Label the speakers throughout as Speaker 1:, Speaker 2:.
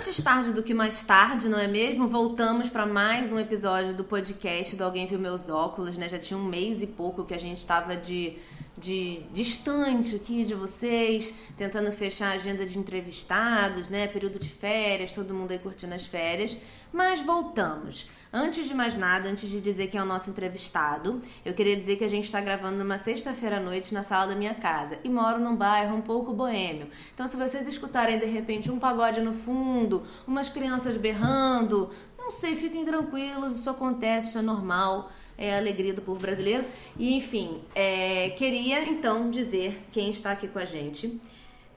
Speaker 1: Antes tarde do que mais tarde, não é mesmo? Voltamos para mais um episódio do podcast do Alguém Viu Meus Óculos, né? Já tinha um mês e pouco que a gente estava de, de distante aqui de vocês, tentando fechar a agenda de entrevistados, né? Período de férias, todo mundo aí curtindo as férias. Mas voltamos. Antes de mais nada, antes de dizer quem é o nosso entrevistado, eu queria dizer que a gente está gravando numa sexta-feira à noite na sala da minha casa e moro num bairro um pouco boêmio. Então, se vocês escutarem de repente um pagode no fundo, umas crianças berrando, não sei, fiquem tranquilos, isso acontece, isso é normal é a alegria do povo brasileiro. E enfim, é, queria então dizer quem está aqui com a gente.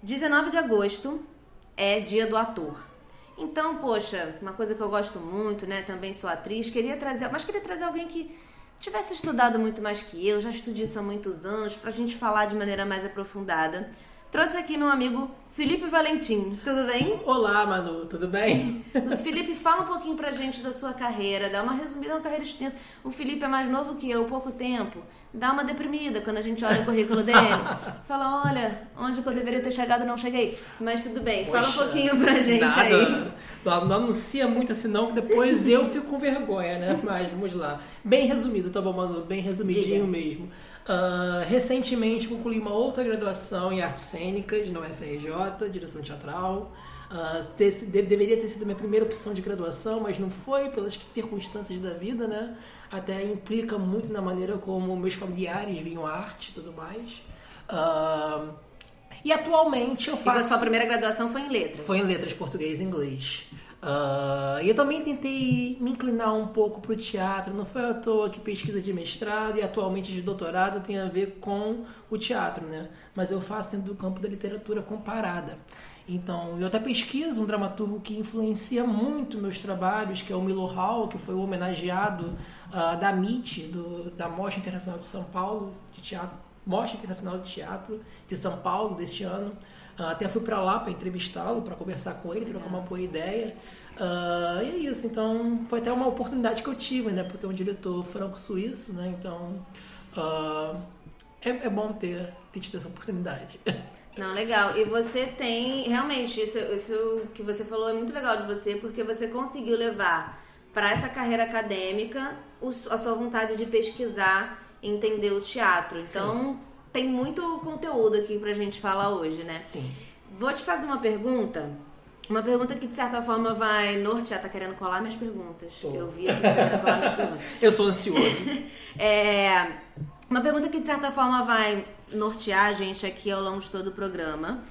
Speaker 1: 19 de agosto é dia do ator. Então, poxa, uma coisa que eu gosto muito, né? Também sou atriz, queria trazer, mas queria trazer alguém que tivesse estudado muito mais que eu, já estudei isso há muitos anos, pra gente falar de maneira mais aprofundada. Trouxe aqui meu amigo Felipe Valentim, tudo bem?
Speaker 2: Olá, Manu, tudo bem?
Speaker 1: Felipe, fala um pouquinho pra gente da sua carreira, dá uma resumida, uma carreira extensa. O Felipe é mais novo que eu, pouco tempo. Dá uma deprimida quando a gente olha o currículo dele. Fala, olha, onde eu deveria ter chegado não cheguei. Mas tudo bem, Poxa, fala um pouquinho pra gente nada. aí.
Speaker 2: Não, não anuncia muito assim não, que depois eu fico com vergonha, né? Mas vamos lá. Bem resumido, tá bom, Manu? Bem resumidinho Diga. mesmo. Uh, recentemente concluí uma outra graduação em artes cênicas na UFRJ, direção teatral. Uh, ter, de, deveria ter sido minha primeira opção de graduação, mas não foi pelas circunstâncias da vida, né? Até implica muito na maneira como meus familiares viam arte e tudo mais. Uh, e atualmente eu faço.
Speaker 1: E a sua primeira graduação foi em letras?
Speaker 2: Foi em letras português e inglês. Uh, e eu também tentei me inclinar um pouco para o teatro. Não foi à toa que pesquisa de mestrado e atualmente de doutorado tem a ver com o teatro, né? Mas eu faço dentro do campo da literatura comparada. Então, eu até pesquiso um dramaturgo que influencia muito meus trabalhos, que é o Milo Hall, que foi o homenageado uh, da MIT, do, da Mostra Internacional de São Paulo, de teatro, Mostra Internacional de Teatro de São Paulo deste ano. Uh, até fui para lá para entrevistá-lo, para conversar com ele, trocar uma boa ideia. Uh, e é isso, então foi até uma oportunidade que eu tive, né? Porque é um diretor franco-suíço, né? Então uh, é, é, bom ter, ter tido essa oportunidade.
Speaker 1: Não, legal. E você tem, realmente, isso, isso que você falou é muito legal de você, porque você conseguiu levar para essa carreira acadêmica a sua vontade de pesquisar, entender o teatro. Então, Sim tem muito conteúdo aqui pra gente falar hoje, né?
Speaker 2: Sim.
Speaker 1: Vou te fazer uma pergunta. Uma pergunta que de certa forma vai nortear, tá querendo colar minhas perguntas. Tô. Eu vi aqui tá querendo colar minhas perguntas.
Speaker 2: Eu sou ansioso.
Speaker 1: é, uma pergunta que de certa forma vai nortear a gente aqui ao longo de todo o programa.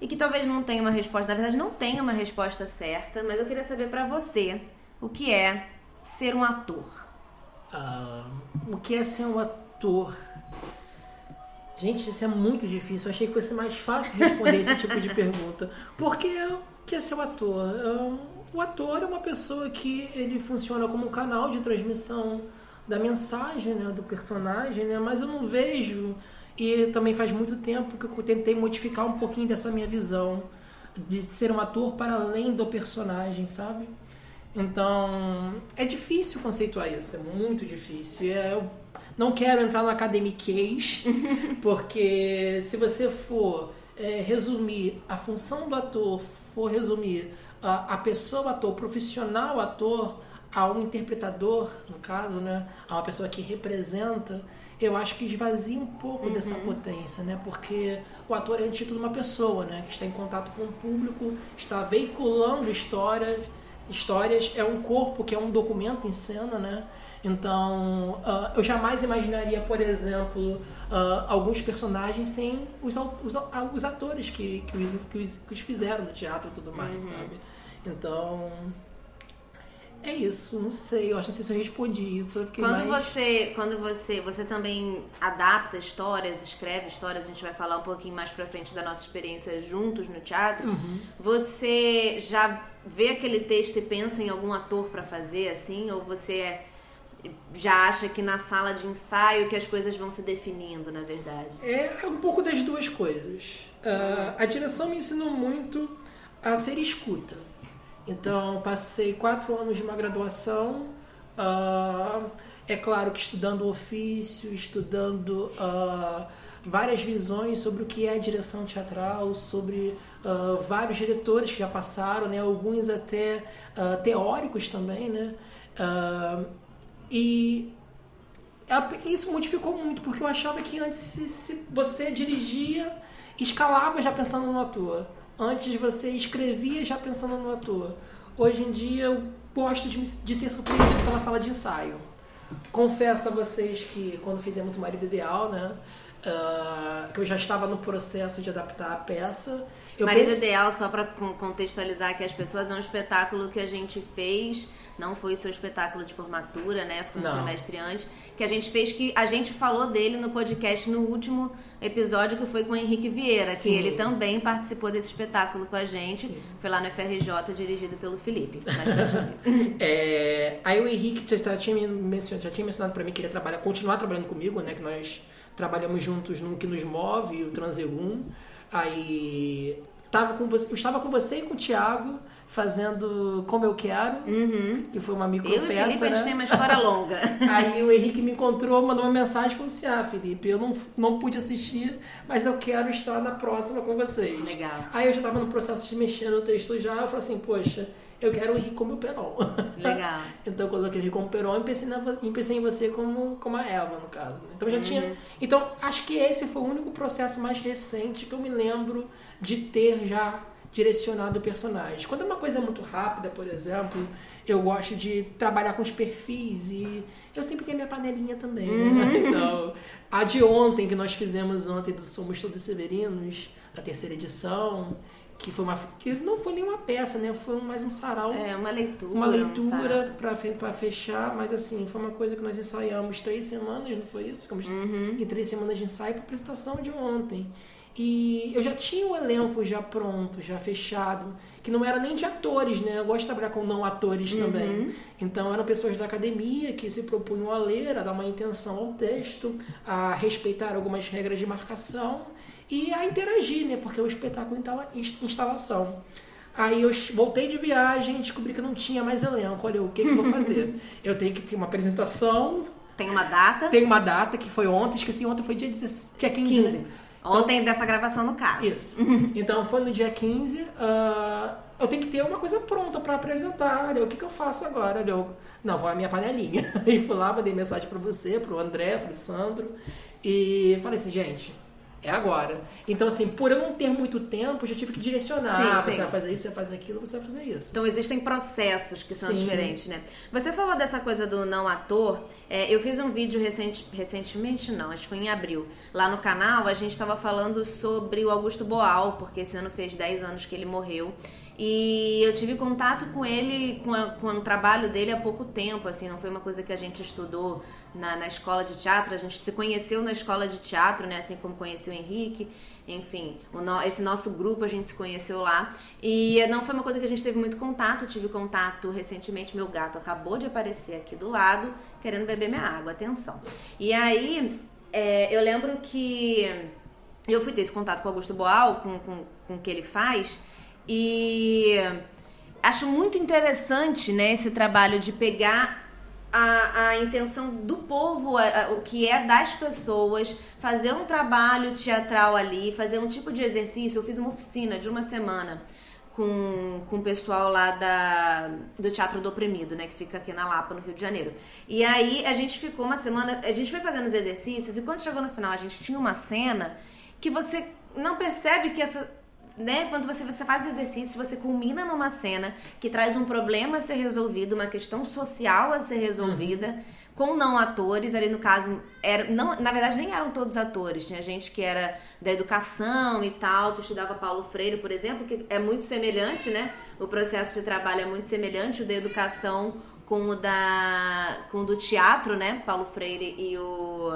Speaker 1: E que talvez não tenha uma resposta, na verdade não tenha uma resposta certa, mas eu queria saber para você o que é ser um ator.
Speaker 2: Uh, o que é ser um ator? Gente, isso é muito difícil. Eu achei que fosse mais fácil responder esse tipo de pergunta. Porque que é ser o ator? O ator é uma pessoa que ele funciona como um canal de transmissão da mensagem, né, do personagem, né? Mas eu não vejo e também faz muito tempo que eu tentei modificar um pouquinho dessa minha visão de ser um ator para além do personagem, sabe? Então, é difícil conceituar isso, é muito difícil. É, não quero entrar no academiquez, porque se você for é, resumir a função do ator, for resumir a, a pessoa ator, o profissional ator, a um interpretador, no caso, né, a uma pessoa que representa, eu acho que esvazia um pouco uhum. dessa potência, né? Porque o ator é antes de tudo uma pessoa, né? Que está em contato com o público, está veiculando histórias, histórias é um corpo que é um documento em cena, né? Então, uh, eu jamais imaginaria, por exemplo, uh, alguns personagens sem os, os, os atores que, que, os, que, os, que os fizeram no teatro e tudo mais, uhum. sabe? Então, é isso, não sei, eu acho que não sei se eu respondi isso.
Speaker 1: Quando mais... você, quando você, você também adapta histórias, escreve histórias, a gente vai falar um pouquinho mais pra frente da nossa experiência juntos no teatro. Uhum. Você já vê aquele texto e pensa em algum ator para fazer assim, ou você já acha que na sala de ensaio que as coisas vão se definindo, na verdade?
Speaker 2: É um pouco das duas coisas. Uh, a direção me ensinou muito a ser escuta. Então, passei quatro anos de uma graduação. Uh, é claro que estudando ofício, estudando uh, várias visões sobre o que é direção teatral, sobre uh, vários diretores que já passaram, né? alguns até uh, teóricos também, né? Uh, e isso modificou muito, porque eu achava que antes se você dirigia, escalava já pensando no ator. Antes você escrevia já pensando no ator. Hoje em dia eu gosto de, de ser surpreendido pela sala de ensaio. Confesso a vocês que quando fizemos o Marido Ideal, né? Uh, que eu já estava no processo de adaptar a peça. Eu
Speaker 1: Marido pense... Ideal, só para contextualizar que as pessoas, é um espetáculo que a gente fez, não foi o seu espetáculo de formatura, né? Foi um não. semestre antes, que a gente fez que a gente falou dele no podcast no último episódio que foi com o Henrique Vieira, Sim. que ele também participou desse espetáculo com a gente. Sim. Foi lá no FRJ, dirigido pelo Felipe.
Speaker 2: é, aí o Henrique já, tinha mencionado, já tinha mencionado para mim que ele ia trabalhar, continuar trabalhando comigo, né? Que nós trabalhamos juntos no que nos move, o Transeum. Aí tava com você, eu estava com você e com o Thiago fazendo Como Eu Quero,
Speaker 1: uhum.
Speaker 2: que foi uma micro
Speaker 1: Eu e Felipe, né? a gente né? tem uma história longa.
Speaker 2: Aí o Henrique me encontrou, mandou uma mensagem e falou assim, ah, Felipe, eu não, não pude assistir, mas eu quero estar na próxima com vocês.
Speaker 1: Legal.
Speaker 2: Aí eu já estava no processo de mexer no texto já, eu falei assim, poxa, eu quero o Henrique como o Peron.
Speaker 1: Legal.
Speaker 2: então eu coloquei o Henrique como Peron e pensei, na, e pensei em você como, como a Eva, no caso. Né? Então já uhum. tinha. Então, acho que esse foi o único processo mais recente que eu me lembro de ter já direcionado o personagem. Quando é uma coisa muito rápida, por exemplo, eu gosto de trabalhar com os perfis e eu sempre tenho minha panelinha também. Né? Uhum. Né? Então, a de ontem que nós fizemos ontem do Somos Todos Severinos, da terceira edição, que foi uma que não foi nenhuma peça, né? Foi mais um sarau.
Speaker 1: É, uma leitura.
Speaker 2: Uma leitura um para fechar, mas assim, foi uma coisa que nós ensaiamos três semanas, não foi isso? Ficamos
Speaker 1: uhum.
Speaker 2: em três semanas de ensaio para apresentação de ontem. E eu já tinha o elenco já pronto, já fechado, que não era nem de atores, né? Eu gosto de trabalhar com não atores uhum. também. Então eram pessoas da academia que se propunham a ler, a dar uma intenção ao texto, a respeitar algumas regras de marcação e a interagir, né? Porque um espetáculo instalação. Aí eu voltei de viagem, descobri que não tinha mais elenco. Olha, o que, que eu vou fazer? eu tenho que ter uma apresentação.
Speaker 1: Tem uma data?
Speaker 2: Tem uma data que foi ontem, esqueci, ontem foi dia, 16, dia 15. 15. Né?
Speaker 1: Ontem então, dessa gravação, no caso.
Speaker 2: Isso. então foi no dia 15. Uh, ah, eu tenho que ter uma coisa pronta para apresentar. Olha, o que, que eu faço agora? Olha, eu, não, vou a minha panelinha. E fui lá, mandei mensagem para você, para o André, para o Sandro. E falei assim, gente, é agora. Então, assim, por eu não ter muito tempo, eu já tive que direcionar. Sim, ah, você sim. vai fazer isso, você vai fazer aquilo, você vai fazer isso.
Speaker 1: Então, existem processos que são sim. diferentes, né? Você falou dessa coisa do não ator. É, eu fiz um vídeo recente, recentemente, não, acho que foi em abril. Lá no canal, a gente estava falando sobre o Augusto Boal, porque esse ano fez 10 anos que ele morreu. E eu tive contato com ele, com, a, com o trabalho dele há pouco tempo, assim, não foi uma coisa que a gente estudou na, na escola de teatro, a gente se conheceu na escola de teatro, né, assim como conheceu o Henrique, enfim, no, esse nosso grupo a gente se conheceu lá. E não foi uma coisa que a gente teve muito contato, tive contato recentemente, meu gato acabou de aparecer aqui do lado, querendo beber minha água, atenção. E aí, é, eu lembro que eu fui ter esse contato com o Augusto Boal, com, com, com o que ele faz, e acho muito interessante né, esse trabalho de pegar a, a intenção do povo, a, a, o que é das pessoas, fazer um trabalho teatral ali, fazer um tipo de exercício. Eu fiz uma oficina de uma semana com, com o pessoal lá da, do Teatro do Oprimido, né? Que fica aqui na Lapa, no Rio de Janeiro. E aí a gente ficou uma semana, a gente foi fazendo os exercícios e quando chegou no final a gente tinha uma cena que você não percebe que essa né, quando você, você faz exercícios, você culmina numa cena que traz um problema a ser resolvido, uma questão social a ser resolvida, uhum. com não atores, ali no caso, era, não, na verdade nem eram todos atores, tinha gente que era da educação e tal, que estudava Paulo Freire, por exemplo, que é muito semelhante, né? O processo de trabalho é muito semelhante, o da educação com o da com o do teatro, né? Paulo Freire e o,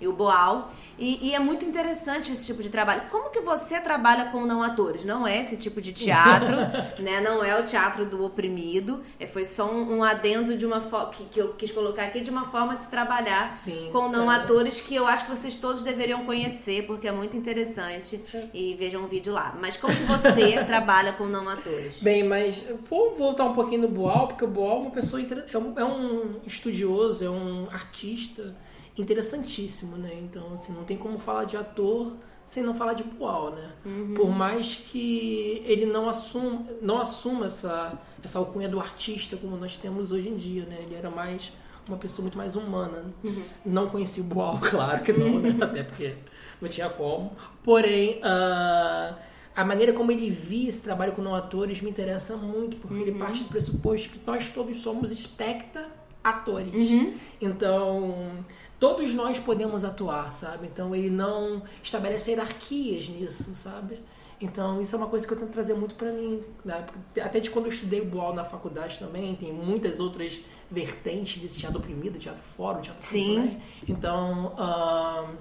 Speaker 1: e o Boal. E, e, é muito interessante esse tipo de trabalho. Como que você trabalha com não atores? Não é esse tipo de teatro, né? Não é o teatro do oprimido. É, foi só um, um adendo de uma que, que eu quis colocar aqui de uma forma de se trabalhar
Speaker 2: Sim,
Speaker 1: com não é. atores que eu acho que vocês todos deveriam conhecer, porque é muito interessante. E vejam um vídeo lá. Mas como que você trabalha com não atores?
Speaker 2: Bem, mas vou voltar um pouquinho no Boal, porque o Boal é uma pessoa é um, é um estudioso, é um artista interessantíssimo, né? Então, assim, não tem como falar de ator sem não falar de Boal, né?
Speaker 1: Uhum.
Speaker 2: Por mais que ele não assuma, não assuma essa, essa alcunha do artista como nós temos hoje em dia, né? Ele era mais uma pessoa muito mais humana. Né?
Speaker 1: Uhum.
Speaker 2: Não conheci o Boal, claro que não, né? Até porque não tinha como. Porém, uh, a maneira como ele via esse trabalho com não atores me interessa muito, porque ele
Speaker 1: Uhum.
Speaker 2: parte do pressuposto que nós todos somos especta atores.
Speaker 1: Uhum.
Speaker 2: Então, todos nós podemos atuar, sabe? Então, ele não estabelece hierarquias nisso, sabe? Então, isso é uma coisa que eu tento trazer muito pra mim. Né? Até de quando eu estudei o Boal na faculdade também, tem muitas outras vertentes desse teatro oprimido, teatro fora, teatro
Speaker 1: Sim.
Speaker 2: contemporâneo. Então, ahn,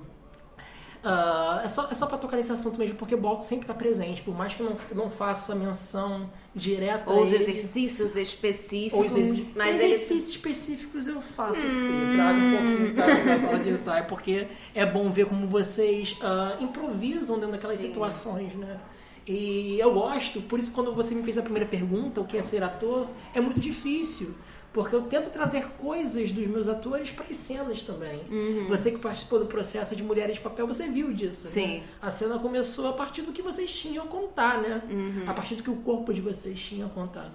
Speaker 2: ah, é, só, é só pra tocar nesse assunto mesmo, porque o Boal sempre tá presente. Por mais que não, não faça menção direta
Speaker 1: Ou os
Speaker 2: ele,
Speaker 1: exercícios específicos.
Speaker 2: ou os exercícios,
Speaker 1: mas ele.
Speaker 2: exercícios específicos eu faço sim, trago um pouquinho pra, pra sala de ensaio, porque é bom ver como vocês ah, improvisam dentro daquelas
Speaker 1: Sim.
Speaker 2: situações, né? E eu gosto, por isso quando você me fez a primeira pergunta, o que é ser ator, é muito difícil. Porque eu tento trazer coisas dos meus atores para as cenas também.
Speaker 1: Uhum.
Speaker 2: Você que participou do processo de Mulheres de Papel, você viu disso.
Speaker 1: Sim.
Speaker 2: Né? A cena começou a partir do que vocês tinham a contar, né?
Speaker 1: Uhum.
Speaker 2: A partir do que o corpo de vocês tinha a contar.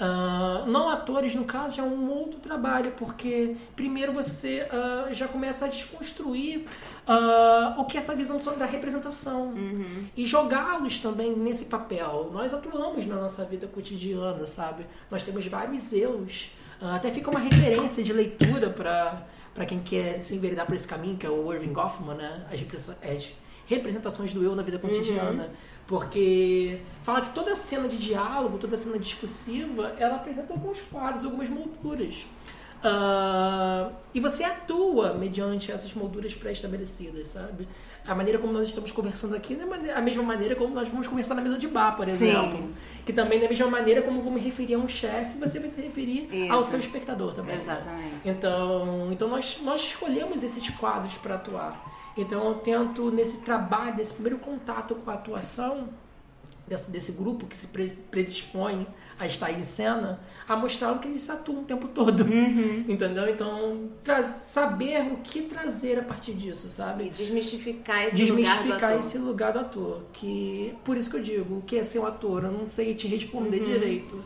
Speaker 2: Ah, não atores, no caso, já é um outro trabalho, porque primeiro você ah, já começa a desconstruir ah, o que é essa visão da representação
Speaker 1: Uhum.
Speaker 2: e jogá-los também nesse papel. Nós atuamos na nossa vida cotidiana, sabe? Nós temos vários eus. Ah, até fica uma referência de leitura para quem quer se enveredar por esse caminho, que é o Irving Goffman, né? As representações do eu na vida cotidiana. Porque fala que toda cena de diálogo, toda cena discursiva, ela apresenta alguns quadros, algumas molduras. Ah, e você atua mediante essas molduras pré-estabelecidas, sabe? A maneira como nós estamos conversando aqui não é a mesma maneira como nós vamos conversar na mesa de bar, por
Speaker 1: Sim.
Speaker 2: exemplo. Que também não é a mesma maneira como vou me referir a um chefe, você vai se referir ao
Speaker 1: Isso.
Speaker 2: seu espectador também. né?
Speaker 1: Exatamente.
Speaker 2: Então, então nós, nós escolhemos esses quadros para atuar. Então eu tento, nesse trabalho, nesse primeiro contato com a atuação, desse, desse grupo que se pre- predispõe a estar em cena, a mostrar o que eles atuam o tempo todo.
Speaker 1: Uhum.
Speaker 2: Entendeu? Então, saber o que trazer a partir disso,
Speaker 1: E
Speaker 2: sabe?
Speaker 1: desmistificar esse lugar do
Speaker 2: Desmistificar
Speaker 1: ator.
Speaker 2: esse lugar do ator. Que, por isso que eu digo, o que é ser um ator? Eu não sei te responder
Speaker 1: Uhum.
Speaker 2: direito.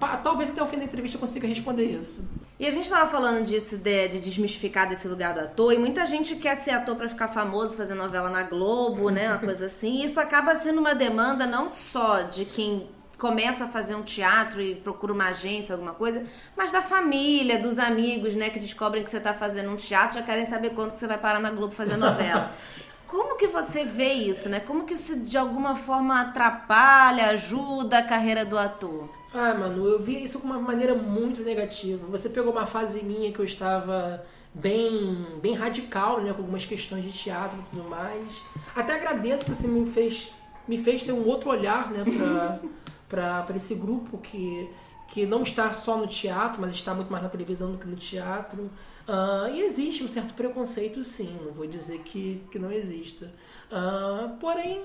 Speaker 2: Pa- talvez até o fim da entrevista eu consiga responder isso.
Speaker 1: E a gente tava falando disso, de, de desmistificar desse lugar do ator, e muita gente quer ser ator pra ficar famoso, fazer novela na Globo, né? Uma coisa assim. E isso acaba sendo uma demanda não só de quem começa a fazer um teatro e procura uma agência, alguma coisa, mas da família, dos amigos, né? Que descobrem que você tá fazendo um teatro já querem saber quando que você vai parar na Globo fazer novela. Como que você vê isso, né? Como que isso de alguma forma atrapalha, ajuda a carreira do ator?
Speaker 2: Ah, mano, eu vi isso com uma maneira muito negativa. Você pegou uma fase minha que eu estava bem, bem radical, né, com algumas questões de teatro e tudo mais. Até agradeço que você me fez, me fez ter um outro olhar, né, pra esse grupo que, que não está só no teatro, mas está muito mais na televisão do que no teatro. Ah, e existe um certo preconceito, sim, não vou dizer que, que não exista. Ah, porém,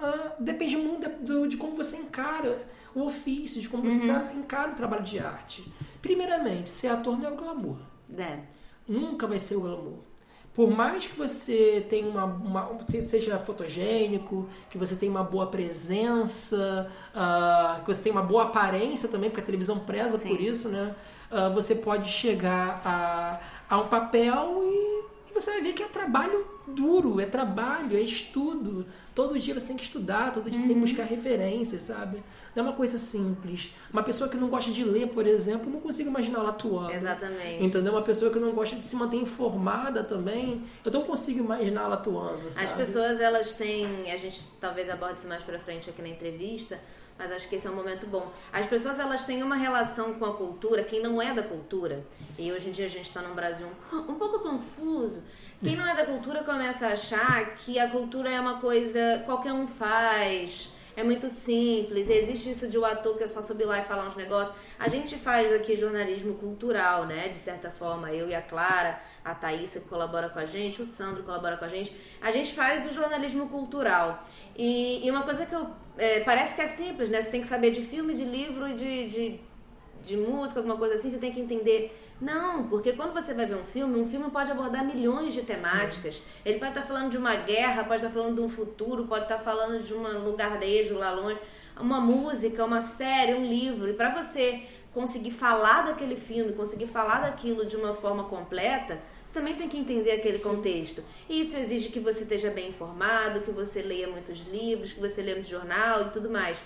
Speaker 2: ah, depende muito de, do- de como você encara o ofício, de como você tá- encara o trabalho de arte. Primeiramente, ser ator não é o glamour.
Speaker 1: É.
Speaker 2: Nunca vai ser o glamour. Por mais que você tenha uma, uma seja fotogênico, que você tenha uma boa presença, ah, que você tenha uma boa aparência também, porque a televisão preza
Speaker 1: Sim.
Speaker 2: por isso, né? Ah, você pode chegar a, a um papel e você vai ver que é trabalho duro, é trabalho, é estudo. Todo dia você tem que estudar, todo dia você tem que buscar referências, sabe? Não é uma coisa simples. Uma pessoa que não gosta de ler, por exemplo, não consigo imaginar ela atuando.
Speaker 1: Exatamente.
Speaker 2: Entendeu? Uma pessoa que não gosta de se manter informada também, eu não consigo imaginar ela atuando, sabe?
Speaker 1: As pessoas, elas têm. A gente talvez aborde isso mais pra frente aqui na entrevista, mas acho que esse é um momento bom. As pessoas, elas têm uma relação com a cultura, quem não é da cultura, e hoje em dia a gente tá num Brasil um, um pouco confuso. Quem não é da cultura começa a achar que a cultura é uma coisa qualquer um faz. É muito simples, existe isso de o ator que é só subir lá e falar uns negócios. A gente faz aqui jornalismo cultural, né? De certa forma, eu e a Clara, a Thaísa que colabora com a gente, o Sandro colabora com a gente. A gente faz o jornalismo cultural. E, e uma coisa que eu. É, parece que é simples, né? Você tem que saber de filme, de livro e de, de de música, alguma coisa assim, você tem que entender. Não, porque quando você vai ver um filme, um filme pode abordar milhões de temáticas. Sim. Ele pode estar falando de uma guerra, pode estar falando de um futuro, pode estar falando de um lugarejo lá longe, uma música, uma série, um livro. E para você conseguir falar daquele filme, conseguir falar daquilo de uma forma completa, também tem que entender aquele Sim. contexto. E isso exige que você esteja bem informado, que você leia muitos livros, que você leia muito jornal e tudo mais.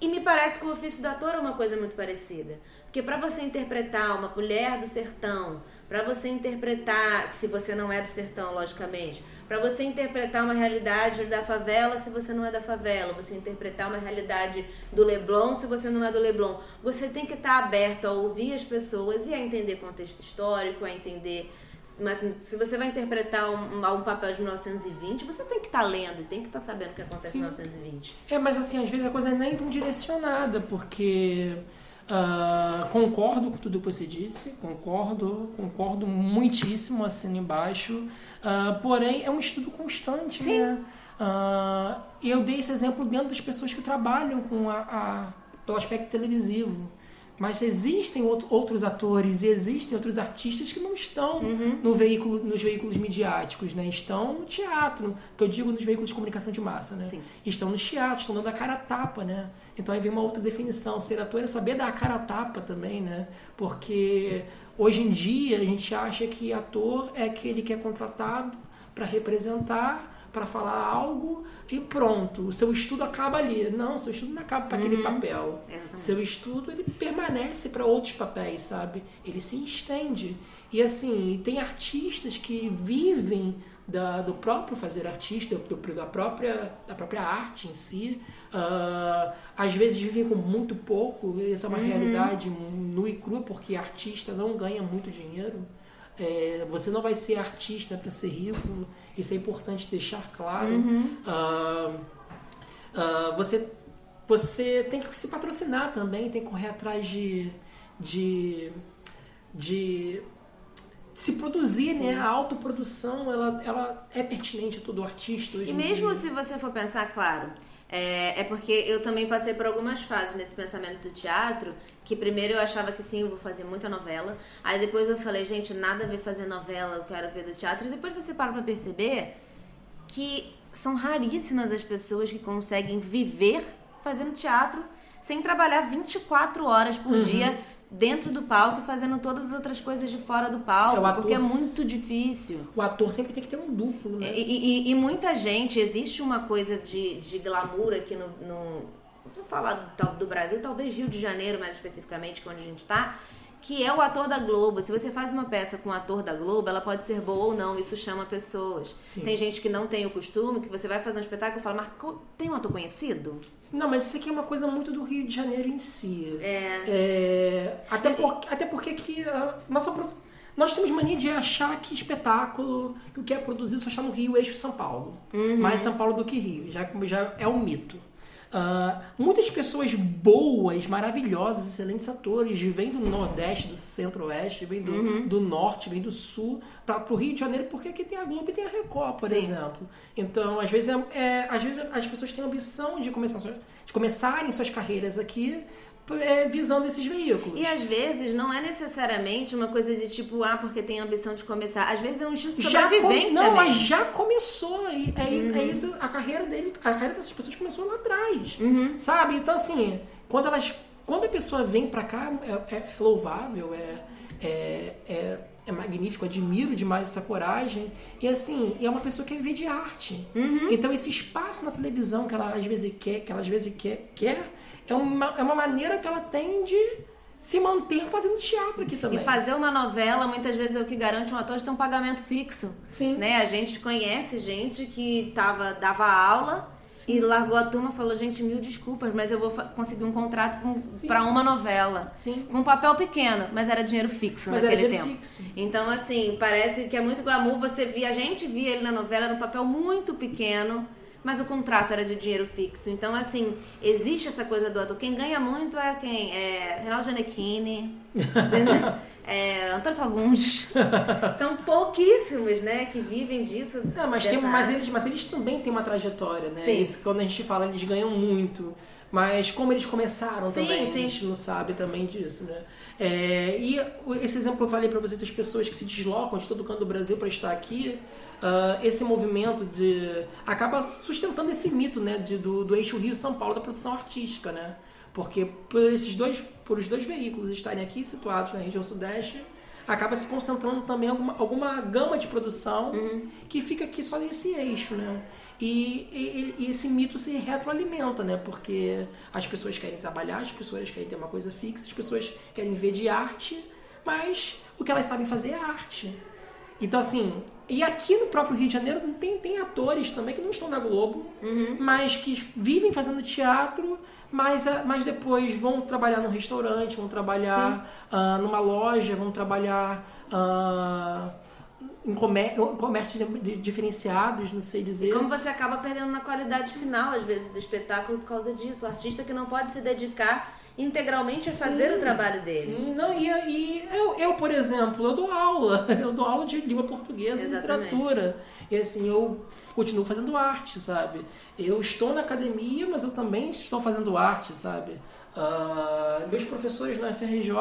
Speaker 1: E me parece que o ofício do ator é uma coisa muito parecida. Porque para você interpretar uma mulher do sertão, para você interpretar, se você não é do sertão, logicamente, para você interpretar uma realidade da favela se você não é da favela, você interpretar uma realidade do Leblon se você não é do Leblon, você tem que estar aberto a ouvir as pessoas e a entender contexto histórico, a entender mas se você vai interpretar um, um, papel de 1920, você tem que estar tá lendo, tem que estar tá sabendo o que acontece Sim. em 1920.
Speaker 2: É, mas assim, às vezes a coisa não é nem tão direcionada, porque uh, concordo com tudo que você disse, concordo, concordo muitíssimo, assim embaixo, uh, porém é um estudo constante, Sim. né? Uh, eu dei esse exemplo dentro das pessoas que trabalham com a, a pelo aspecto televisivo. Mas existem outros atores e existem outros artistas que não estão uhum. no veículo, nos veículos midiáticos, né? Estão no teatro, que eu digo nos veículos de comunicação de massa, né? Sim. Estão nos teatros, estão dando a cara a tapa, né? Então aí vem uma outra definição. Ser ator é saber dar a cara a tapa também, né? Porque hoje em dia a gente acha que ator é aquele que é contratado para representar para falar algo e pronto, o seu estudo acaba ali. Não, seu estudo não acaba para aquele uhum. papel. Exatamente. Seu estudo ele permanece para outros papéis, sabe? Ele se estende. E assim, tem artistas que vivem da, do próprio fazer artista, do, da, própria, da própria arte em si. Uh, às vezes vivem com muito pouco, essa é uma uhum. realidade nua e crua, porque artista não ganha muito dinheiro. É, você não vai ser artista para ser rico, isso é importante deixar claro. Uhum. Uh, uh, você, você tem que se patrocinar também, tem que correr atrás de, de, de se produzir, né? Sim. né? A autoprodução, ela, ela é pertinente a todo artista hoje
Speaker 1: E mesmo dia. se você for pensar, claro, é, é, porque eu também passei por algumas fases nesse pensamento do teatro, que primeiro eu achava que sim, eu vou fazer muita novela. Aí depois eu falei, gente, nada a ver fazer novela, eu quero ver do teatro. E depois você para pra perceber que são raríssimas as pessoas que conseguem viver fazendo teatro sem trabalhar 24 horas por uhum. dia dentro do palco e fazendo todas as outras coisas de fora do palco, é, porque é muito difícil.
Speaker 2: O ator sempre tem que ter um duplo, né?
Speaker 1: E, e, e muita gente, existe uma coisa de, de glamour aqui no, no vou falar do, do Brasil, talvez Rio de Janeiro mais especificamente, que é onde a gente está, que é o ator da Globo. Se você faz uma peça com um ator da Globo, ela pode ser boa ou não, isso chama pessoas. Sim. Tem gente que não tem o costume, que você vai fazer um espetáculo e fala, mas tem um ator conhecido?
Speaker 2: Não, mas isso aqui é uma coisa muito do Rio de Janeiro em si. É. é até, por, até porque que nossa nós temos mania de achar que espetáculo, que o que é produzido só está no Rio, eixo São Paulo. Uhum. Mais São Paulo do que Rio. Já, já é um mito. Uh, muitas pessoas boas, maravilhosas, excelentes atores vêm do Nordeste, do Centro-Oeste, vêm do, uhum. do Norte, vêm do Sul para o Rio de Janeiro, porque aqui tem a Globo e tem a Record, por Sim. exemplo. Então, às vezes, é, é, às vezes as pessoas têm a ambição de, começar, de começarem suas carreiras aqui é, visando esses veículos.
Speaker 1: E às vezes não é necessariamente uma coisa de tipo, ah, porque tem ambição de começar. Às vezes é um instinto de sobrevivência.
Speaker 2: não, mesmo. mas já começou. E é, uhum. é, isso, a carreira dele, a carreira dessas pessoas começou lá atrás. Uhum. Sabe? Então, assim, quando elas. Quando a pessoa vem pra cá, é, é louvável, é, é, é, é, magnífico, admiro demais essa coragem. E assim, é uma pessoa que quer viver de arte. Uhum. Então, esse espaço na televisão que ela às vezes quer, que ela às vezes quer, quer é uma, é uma maneira que ela tem de se manter fazendo teatro aqui também.
Speaker 1: E fazer uma novela, muitas vezes, é o que garante um ator de ter um pagamento fixo. Sim. Né? A gente conhece gente que tava, dava aula Sim. e largou a turma e falou, gente, mil desculpas, mas eu vou conseguir um contrato para uma novela. Sim. Com um papel pequeno, mas era dinheiro fixo mas naquele dinheiro tempo. Fixo. Então, assim, parece que é muito glamour. Você via, a gente via ele na novela no papel muito pequeno mas o contrato era de dinheiro fixo. Então, assim, existe essa coisa do. Quem ganha muito é quem? É Reinaldo Gianecchini, é, Antônio Fagundes. São pouquíssimos, né, que vivem disso.
Speaker 2: Não, mas, tem, mas, eles, mas eles também têm uma trajetória, né? Sim. Isso, quando a gente fala, eles ganham muito. Mas como eles começaram
Speaker 1: Sim,
Speaker 2: também,
Speaker 1: sim.
Speaker 2: a gente não sabe também disso, né? É, e esse exemplo que eu falei para você das pessoas que se deslocam de todo canto do Brasil para estar aqui, ah, esse movimento de acaba sustentando esse mito, né, de, do, do eixo Rio São Paulo da produção artística, né? Porque por esses dois, por os dois veículos estarem aqui situados na região sudeste, acaba se concentrando também alguma, alguma gama de produção que fica aqui só nesse eixo, né? E, e- e esse mito se retroalimenta, né? Porque as pessoas querem trabalhar, as pessoas querem ter uma coisa fixa, as pessoas querem viver de arte, mas o que elas sabem fazer é arte. Então, assim, e aqui no próprio Rio de Janeiro tem, tem atores também que não estão na Globo, mas que vivem fazendo teatro, mas, ah, mas depois vão trabalhar num restaurante, vão trabalhar ah, numa loja, vão trabalhar ah, em comé- comércios diferenciados, não sei dizer.
Speaker 1: Como você acaba perdendo na qualidade final, às vezes, do espetáculo por causa disso. O artista que não pode se dedicar integralmente a fazer
Speaker 2: Sim,
Speaker 1: o trabalho dele.
Speaker 2: Sim, não, e, e eu, eu, por exemplo, eu dou aula, eu dou aula de língua portuguesa
Speaker 1: Exatamente.
Speaker 2: e literatura. E assim, eu continuo fazendo arte, sabe? Eu estou na academia, mas eu também estou fazendo arte, sabe? Ah, meus professores na FRJ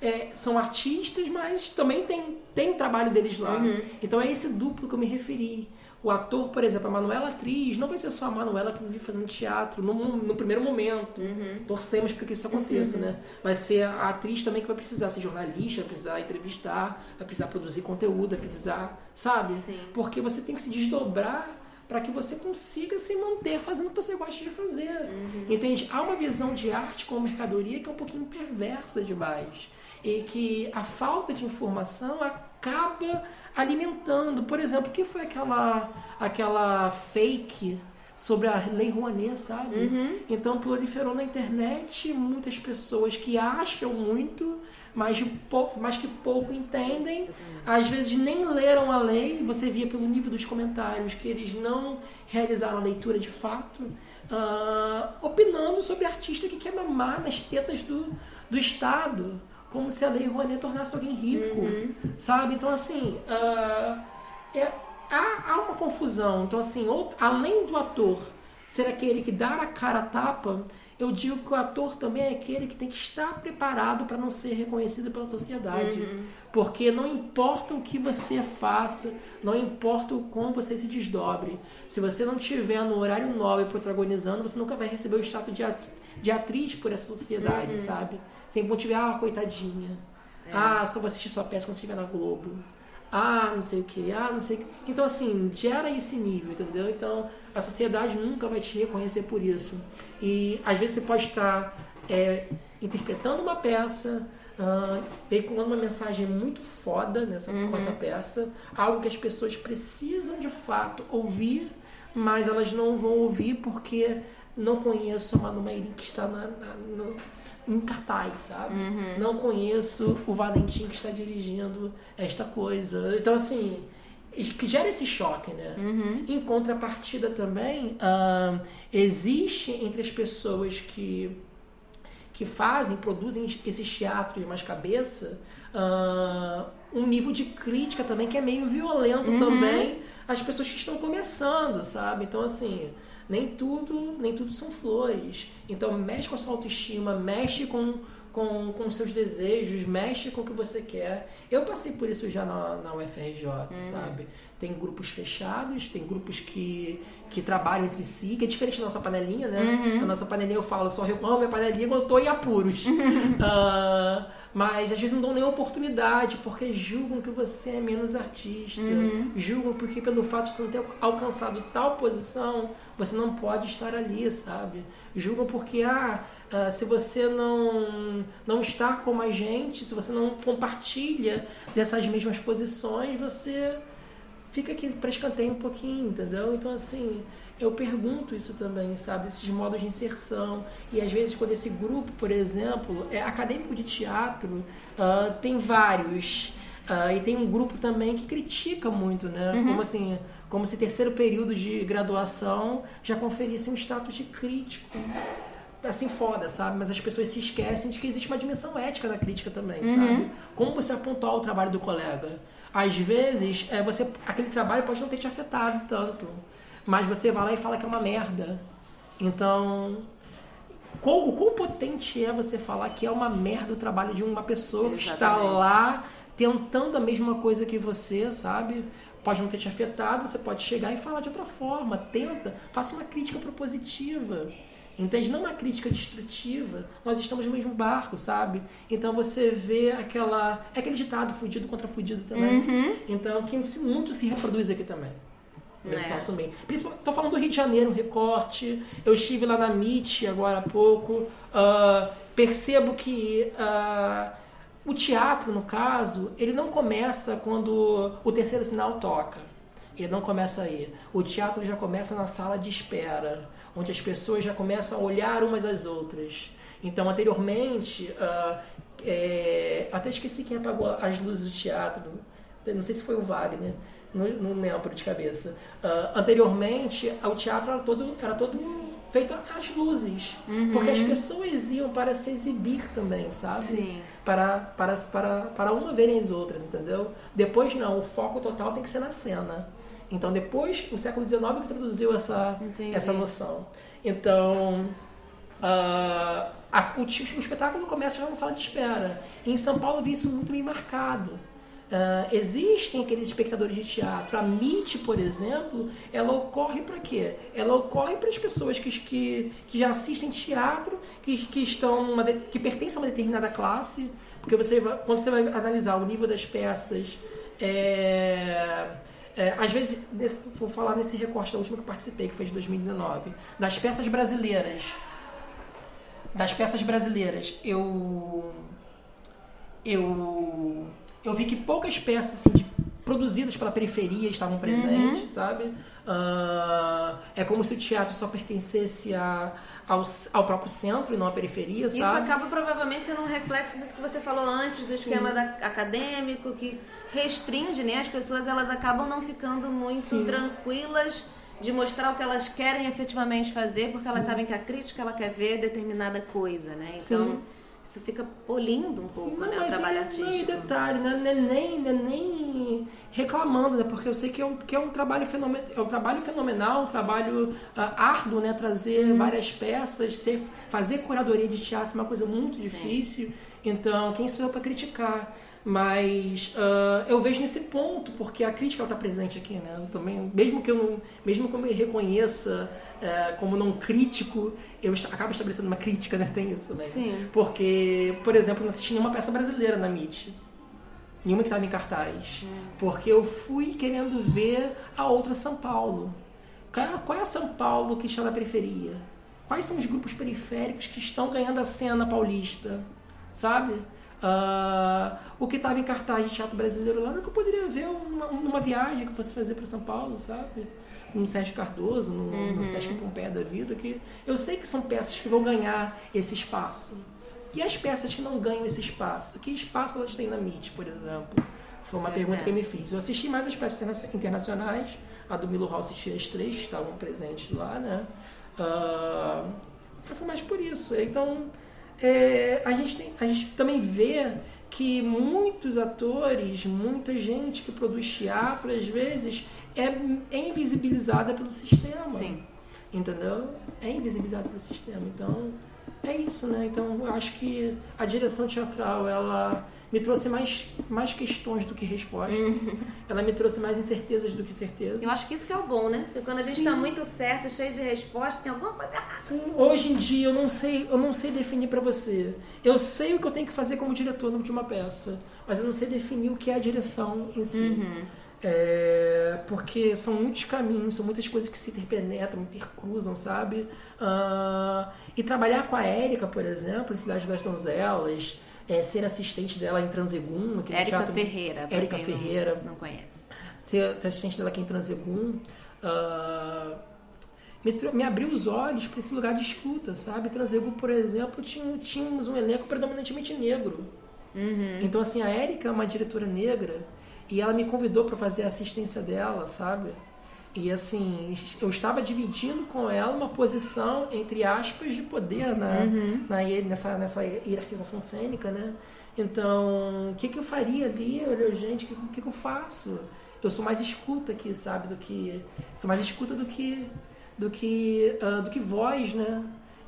Speaker 2: é, são artistas, mas também tem, tem trabalho deles lá. Então é esse duplo que eu me referi. O ator, por exemplo, a Manuela atriz, não vai ser só a Manuela que vive fazendo teatro no, no primeiro momento. Torcemos para que isso aconteça, né? Vai ser a atriz também que vai precisar ser jornalista, vai precisar entrevistar, vai precisar produzir conteúdo, vai precisar, sabe?
Speaker 1: Sim.
Speaker 2: Porque você tem que se desdobrar para que você consiga se manter fazendo o que você gosta de fazer. Entende? Há uma visão de arte como mercadoria que é um pouquinho perversa demais. E que a falta de informação acaba alimentando. Por exemplo, o que foi aquela, aquela fake sobre a Lei Rouanet, sabe? Então proliferou na internet muitas pessoas que acham muito, mas, pouco, mas que pouco entendem. Às vezes nem leram a lei, você via pelo nível dos comentários que eles não realizaram a leitura de fato, ah, opinando sobre artista que quer mamar nas tetas do, do Estado, como se a Lei Rouanet tornasse alguém rico, sabe? Então, assim, ah, é- há, há uma confusão. Então, assim, além do ator ser aquele que dá a cara a tapa, eu digo que o ator também é aquele que tem que estar preparado para não ser reconhecido pela sociedade. Porque não importa o que você faça, não importa o como você se desdobre. Se você não estiver no horário nobre protagonizando, você nunca vai receber o status de, at- de atriz por essa sociedade, sabe? Sempre vão tiver, ah, coitadinha. Ah, só vou assistir sua peça quando você estiver na Globo. Ah, não sei o que, ah, não sei o que. Então, assim, gera esse nível, entendeu? Então, a sociedade nunca vai te reconhecer por isso. E, às vezes, você pode estar é, interpretando uma peça, ah, veiculando uma mensagem muito foda nessa, com essa peça, algo que as pessoas precisam, de fato, ouvir, mas elas não vão ouvir porque não conheço a Manu Meirin que está na, na- no- em cartaz, sabe? Não conheço o Valentim que está dirigindo esta coisa. Então, assim, que gera esse choque, né? Em contrapartida também, ah, existe entre as pessoas que que fazem, produzem esses teatros de mais cabeça, ah, um nível de crítica também que é meio violento também às pessoas que estão começando, sabe? Então, assim, nem tudo, nem tudo são flores. Então, mexe com a sua autoestima, mexe com, com, com seus desejos, mexe com o que você quer. Eu passei por isso já na, na UFRJ, sabe? Tem grupos fechados, tem grupos que, que trabalham entre si, que é diferente da nossa panelinha, né? A nossa panelinha eu falo, só recorro à minha panelinha quando eu tô em apuros. Ah, mas às vezes não dão nenhuma oportunidade, porque julgam que você é menos artista. Julgam porque pelo fato de você não ter alcançado tal posição, você não pode estar ali, sabe? Julgam porque, ah, ah, se você não, não está como a gente, se você não compartilha dessas mesmas posições, você fica aqui para escanteio um pouquinho, entendeu? Então, assim, eu pergunto isso também, sabe? Esses modos de inserção. E às vezes, quando esse grupo, por exemplo, é acadêmico de teatro, ah, tem vários. ah, e tem um grupo também que critica muito, né? Como assim, como se terceiro período de graduação já conferisse um status de crítico assim, foda, sabe? Mas as pessoas se esquecem de que existe uma dimensão ética na crítica também, sabe? Como você apontar o trabalho do colega. Às vezes, é, você, aquele trabalho pode não ter te afetado tanto, mas você vai lá e fala que é uma merda. Então, qual, o quão potente é você falar que é uma merda o trabalho de uma pessoa que está
Speaker 1: Exatamente.
Speaker 2: lá tentando a mesma coisa que você, sabe? Pode não ter te afetado, você pode chegar e falar de outra forma. Tenta, faça uma crítica propositiva. Entende? Não uma crítica destrutiva. Nós estamos no mesmo barco, sabe? Então você vê aquela. É aquele ditado fudido contra fudido também.
Speaker 1: Uhum.
Speaker 2: Então, que muito se reproduz aqui também. Nesse
Speaker 1: É.
Speaker 2: nosso meio. Principalmente, tô falando do Rio de Janeiro, um recorte. Eu estive lá na MIT agora há pouco. Ah, percebo que ah, o teatro, no caso, ele não começa quando o terceiro sinal toca. Ele não começa aí. O teatro já começa na sala de espera, onde as pessoas já começam a olhar umas às outras. Então, anteriormente, ah, é, até esqueci quem apagou as luzes do teatro. Não sei se foi o Wagner, não, não lembro de cabeça. Ah, anteriormente, o teatro era todo, era todo feito às luzes, porque as pessoas iam para se exibir também, sabe?
Speaker 1: Sim.
Speaker 2: Para, para, para, para uma verem as outras, entendeu? Depois não, o foco total tem que ser na cena. Então depois, o século XIX que introduziu essa,
Speaker 1: Entendi.
Speaker 2: essa noção. Então, ah, a- o, o espetáculo começa já na sala de espera. E em São Paulo eu vi isso muito bem marcado. Ah, existem aqueles espectadores de teatro. A MIT, por exemplo, ela ocorre para quê? Ela ocorre para as pessoas que, que, que já assistem teatro, que, que estão numa de- que pertencem a uma determinada classe, porque você vai- quando você vai analisar o nível das peças, é, é, às vezes, vou falar nesse recorte da última que participei, que foi de 2019, das peças brasileiras. Das peças brasileiras, eu eu eu vi que poucas peças assim, de- produzidas pela periferia estavam presentes, sabe? Ah, é como se o teatro só pertencesse a, ao, ao próprio centro e não à periferia,
Speaker 1: Isso
Speaker 2: sabe?
Speaker 1: acaba provavelmente sendo um reflexo disso que você falou antes, do esquema da- acadêmico, que restringe, né? As pessoas elas acabam não ficando muito
Speaker 2: Sim.
Speaker 1: tranquilas de mostrar o que elas querem efetivamente fazer, porque elas sabem que a crítica ela quer ver determinada coisa, né? Então,
Speaker 2: Sim.
Speaker 1: isso fica polindo um pouco,
Speaker 2: Não,
Speaker 1: né? O trabalho
Speaker 2: é,
Speaker 1: artístico.
Speaker 2: Não, e detalhe, né? não é nem, não é nem reclamando, né? Porque eu sei que é um, que é um trabalho fenomenal, é um trabalho fenomenal, um trabalho ah, árduo, né? Trazer
Speaker 1: Uhum.
Speaker 2: várias peças, ser, fazer curadoria de teatro é uma coisa muito difícil. Então, quem sou eu para criticar? Mas ah, eu vejo nesse ponto, porque a crítica está presente aqui, né? Eu também, mesmo que eu não, mesmo que eu me reconheça eh, como não crítico, eu acabo estabelecendo uma crítica, né? Tem isso também.
Speaker 1: Sim.
Speaker 2: Porque, por exemplo, não assisti nenhuma peça brasileira na MIT. Nenhuma que estava em cartaz. Porque eu fui querendo ver a outra São Paulo. Qual é, qual é a São Paulo que está na periferia? Quais são os grupos periféricos que estão ganhando a cena paulista? Sabe? Ah, o que estava em cartaz de teatro brasileiro lá era que eu poderia ver uma, numa viagem que eu fosse fazer para São Paulo, sabe? No Sérgio Cardoso, no, no Sesc Pompeia da vida, que eu sei que são peças que vão ganhar esse espaço. E as peças que não ganham esse espaço? Que espaço elas têm na MIT, por exemplo? Foi uma
Speaker 1: Pois
Speaker 2: pergunta
Speaker 1: é.
Speaker 2: que eu me fiz. Eu assisti mais as peças interna- internacionais, a do Milo Hall assisti as três que estavam presentes lá, né? Mas foi mais por isso. Então, é, a, gente tem, a gente também vê que muitos atores, muita gente que produz teatro, às vezes, é, é invisibilizada pelo sistema.
Speaker 1: Sim.
Speaker 2: Entendeu? É invisibilizado pelo sistema. Então, é isso, né? Então, eu acho que a direção teatral, ela me trouxe mais, mais questões do que respostas. Ela me trouxe mais incertezas do que certezas.
Speaker 1: Eu acho que isso que é o bom, né? Porque quando a gente
Speaker 2: Sim.
Speaker 1: tá muito certo, cheio de resposta, tem alguma coisa errada.
Speaker 2: Sim, hoje em dia eu não sei, eu não sei definir pra você. Eu sei o que eu tenho que fazer como diretor de uma peça, mas eu não sei definir o que é a direção em si. É, porque são muitos caminhos, são muitas coisas que se interpenetram, intercruzam, sabe? Ah, e trabalhar com a Érica, por exemplo, em Cidade das Donzelas, é, ser assistente dela em Transegum,
Speaker 1: Érica
Speaker 2: teatro-
Speaker 1: Ferreira.
Speaker 2: Érica
Speaker 1: quem não-
Speaker 2: Ferreira.
Speaker 1: Não, conhece.
Speaker 2: ser, ser assistente dela aqui em Transegum, ah, me, me abriu os olhos para esse lugar de escuta, sabe? Transegum, por exemplo, tinha, tínhamos um elenco predominantemente negro. Então, assim, a Érica é uma diretora negra e ela me convidou para fazer a assistência dela, sabe? E, assim, eu estava dividindo com ela uma posição, entre aspas, de poder na, na hier- nessa, nessa hierarquização cênica, né? Então, o que, que eu faria ali? Eu olhei, gente, o que, que, que eu faço? Eu sou mais escuta aqui, sabe? Do que. Sou mais escuta do que. do que. ah, do que voz, né?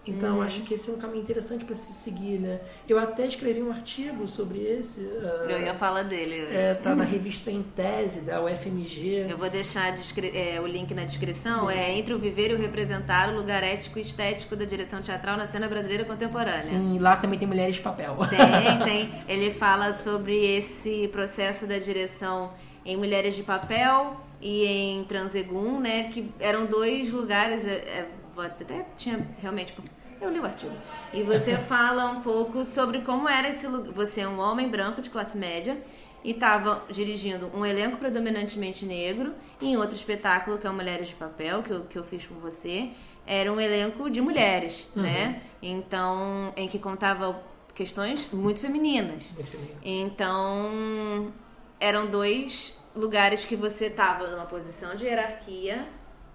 Speaker 2: Então,
Speaker 1: Uhum.
Speaker 2: acho que esse é um caminho interessante para se seguir, né? Eu até escrevi um artigo sobre esse. ah,
Speaker 1: Eu ia falar dele.
Speaker 2: é, tá na revista Em Tese, da UFMG.
Speaker 1: Eu vou deixar é, o link na descrição. É Entre o Viver e o Representar, o lugar ético e estético da direção teatral na cena brasileira contemporânea.
Speaker 2: Sim, lá também tem mulheres de papel.
Speaker 1: Tem, tem. Ele fala sobre esse processo da direção em Mulheres de Papel e em Transegum, né? Que eram dois lugares. é, até tinha realmente. Eu li o artigo. E você fala um pouco sobre como era esse lugar. Você é um homem branco de classe média e estava dirigindo um elenco predominantemente negro. E em outro espetáculo, que é o Mulheres de Papel, que eu, que eu fiz com você, era um elenco de mulheres, né? Então, em que contava questões muito femininas.
Speaker 2: Muito.
Speaker 1: Então, eram dois lugares que você estava numa posição de hierarquia,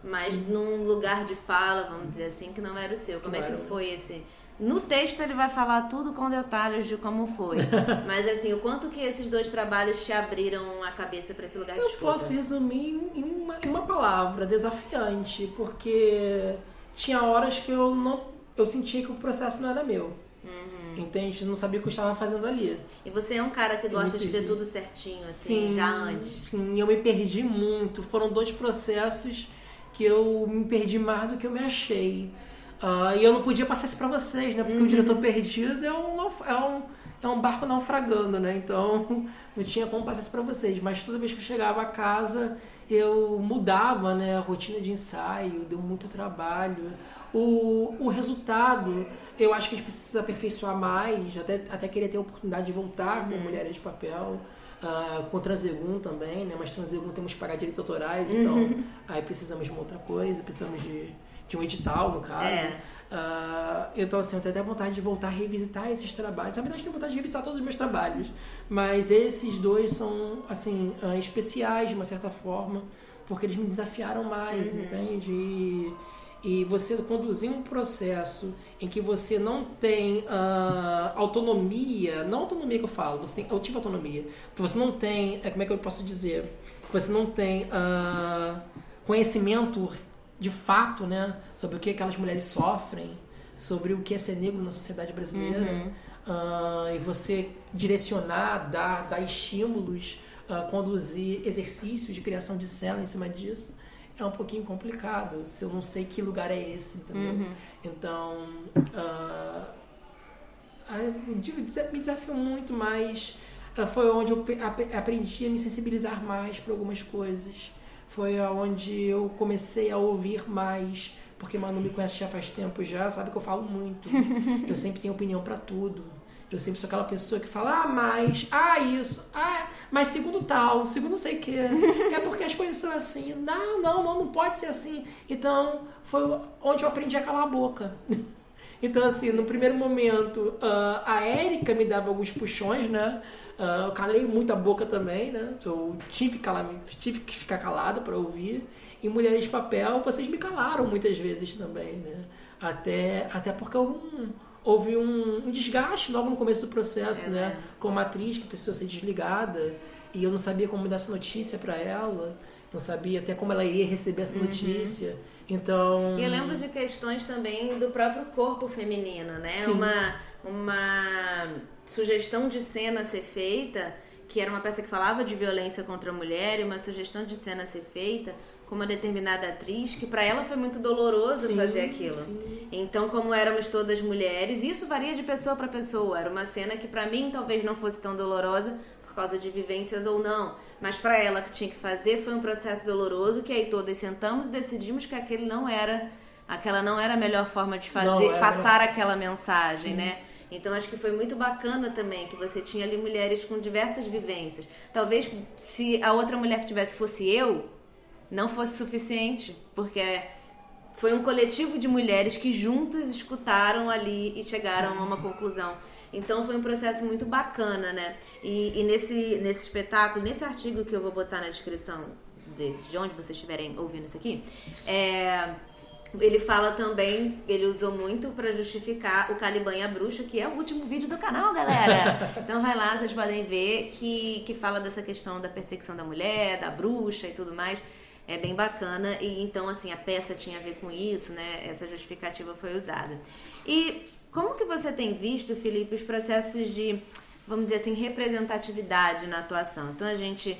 Speaker 1: mas num lugar de fala, vamos dizer assim, que não era o seu. Como é
Speaker 2: Claro.
Speaker 1: que foi esse? No texto ele vai falar tudo com detalhes de como foi. mas assim, o quanto que esses dois trabalhos te abriram a cabeça para esse lugar de
Speaker 2: Eu posso resumir em uma, em uma palavra, desafiante, porque tinha horas que eu não. Eu sentia que o processo não era meu.
Speaker 1: Uhum.
Speaker 2: Entende? Eu não sabia o que eu estava fazendo ali.
Speaker 1: E você é um cara que
Speaker 2: Eu
Speaker 1: gosta de ter tudo certinho, assim, já antes.
Speaker 2: Sim, eu me perdi muito. Foram dois processos que eu me perdi mais do que eu me achei. Ah, e eu não podia passar isso pra vocês, né? Porque
Speaker 1: Uhum.
Speaker 2: o diretor perdido é um, é, um, é um barco naufragando, né? Então não tinha como passar isso pra vocês. Mas toda vez que eu chegava a casa, eu mudava né, a rotina de ensaio, deu muito trabalho. O, o resultado, eu acho que a gente precisa aperfeiçoar mais, até, até querer ter a oportunidade de voltar com Mulheres de Papel. Ah, com Transegum também, né? Mas Transegum temos que pagar direitos autorais, então aí precisamos de uma outra coisa, precisamos de, de um edital, no caso.
Speaker 1: É.
Speaker 2: Ah, então, assim, eu tenho até vontade de voltar a revisitar esses trabalhos. Na verdade, eu tenho vontade de revisitar todos os meus trabalhos. Mas esses dois são, assim, ah, especiais, de uma certa forma, porque eles me desafiaram mais, entende? E, e você conduzir um processo em que você não tem ah, autonomia, não autonomia que eu falo, você tem, eu tive autonomia, porque você não tem, é, como é que eu posso dizer? Você não tem ah, conhecimento de fato, né, sobre o que aquelas mulheres sofrem, sobre o que é ser negro na sociedade brasileira, ah, e você direcionar, dar, dar estímulos, conduzir exercícios de criação de cena em cima disso, é um pouquinho complicado. Se eu não sei que lugar é esse, entendeu? Então, eu digo, desa- me desafiou muito, mas ah, foi onde eu aprendi a me sensibilizar mais para algumas coisas. Foi onde eu comecei a ouvir mais, porque Manu me conhece já faz tempo já, sabe que eu falo muito. eu sempre tenho opinião para tudo. Eu sempre sou aquela pessoa que fala, ah, mas, ah, isso, ah, mas segundo tal, segundo sei que, é porque as coisas são assim. Não, não, não, não pode ser assim. Então, foi onde eu aprendi a calar a boca. Então, assim, no primeiro momento, ah, a Érica me dava alguns puxões, né? Ah, eu calei muito a boca também, né? Eu tive que, calar, tive que ficar calada para ouvir. E Mulheres de Papel, vocês me calaram muitas vezes também, né? Até, até porque houve um, houve um, um desgaste logo no começo do processo,
Speaker 1: É,
Speaker 2: né?
Speaker 1: né?
Speaker 2: Como atriz que precisou ser desligada. E eu não sabia como dar essa notícia para ela. Não sabia até como ela iria receber essa notícia. Então...
Speaker 1: E eu lembro de questões também do próprio corpo feminino, né?
Speaker 2: Sim.
Speaker 1: Uma, uma sugestão de cena a ser feita, que era uma peça que falava de violência contra a mulher, e uma sugestão de cena a ser feita com uma determinada atriz, que para ela foi muito doloroso
Speaker 2: Sim,
Speaker 1: fazer aquilo.
Speaker 2: sim.
Speaker 1: Então, como éramos todas mulheres, isso varia de pessoa para pessoa. Era uma cena que para mim talvez não fosse tão dolorosa por causa de vivências ou não, mas para ela que tinha que fazer foi um processo doloroso que aí todas sentamos e decidimos que aquele não era, aquela não era a melhor forma de
Speaker 2: Não
Speaker 1: fazer,
Speaker 2: era.
Speaker 1: passar aquela mensagem, né? Então acho que foi muito bacana também que você tinha ali mulheres com diversas vivências. Talvez se a outra mulher que tivesse fosse eu, não fosse suficiente, porque foi um coletivo de mulheres que juntas escutaram ali e chegaram a uma conclusão. Então foi um processo muito bacana, né? E, e nesse, nesse espetáculo, nesse artigo que eu vou botar na descrição de, de onde vocês estiverem ouvindo isso aqui, é, ele fala também, ele usou muito pra justificar o Caliban e a Bruxa, que é o último vídeo do canal, galera. Então vai lá, vocês podem ver que, que fala dessa questão da perseguição da mulher, da bruxa e tudo mais. É bem bacana e então assim a peça tinha a ver com isso, né? Essa justificativa foi usada. E como que você tem visto, Felipe, os processos de, vamos dizer assim, representatividade na atuação? Então a gente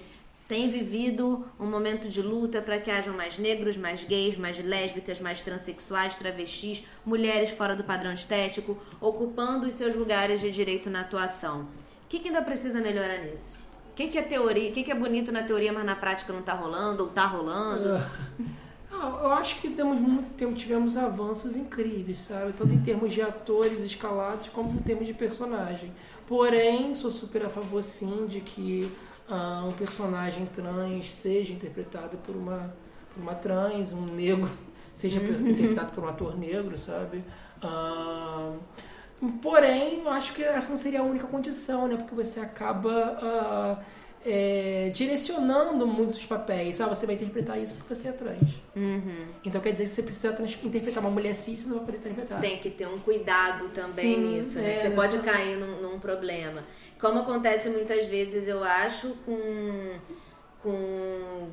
Speaker 1: tem vivido um momento de luta para que hajam mais negros, mais gays, mais lésbicas, mais transexuais, travestis, mulheres fora do padrão estético, ocupando os seus lugares de direito na atuação. O que, que ainda precisa melhorar nisso? O que, que é teoria? O que, que é bonito na teoria, mas na prática não está rolando ou está rolando?
Speaker 2: Ah, eu acho que temos muito tempo, tivemos avanços incríveis, sabe? Tanto em termos de atores escalados como em termos de personagem. Porém, sou super a favor sim de que uh, um personagem trans seja interpretado por uma, por uma trans, um negro seja uhum. interpretado por um ator negro, sabe? Uh, porém, eu acho que essa não seria a única condição, né? Porque você acaba uh, é, direcionando muitos papéis. Ah, você vai interpretar isso porque você é trans.
Speaker 1: Uhum.
Speaker 2: Então quer dizer que você precisa interpretar uma mulher cis, você não vai poder interpretar.
Speaker 1: Tem que ter um cuidado também Sim, nisso. Né? É, você pode cair num, num, problema. Como acontece muitas vezes, eu acho, com, com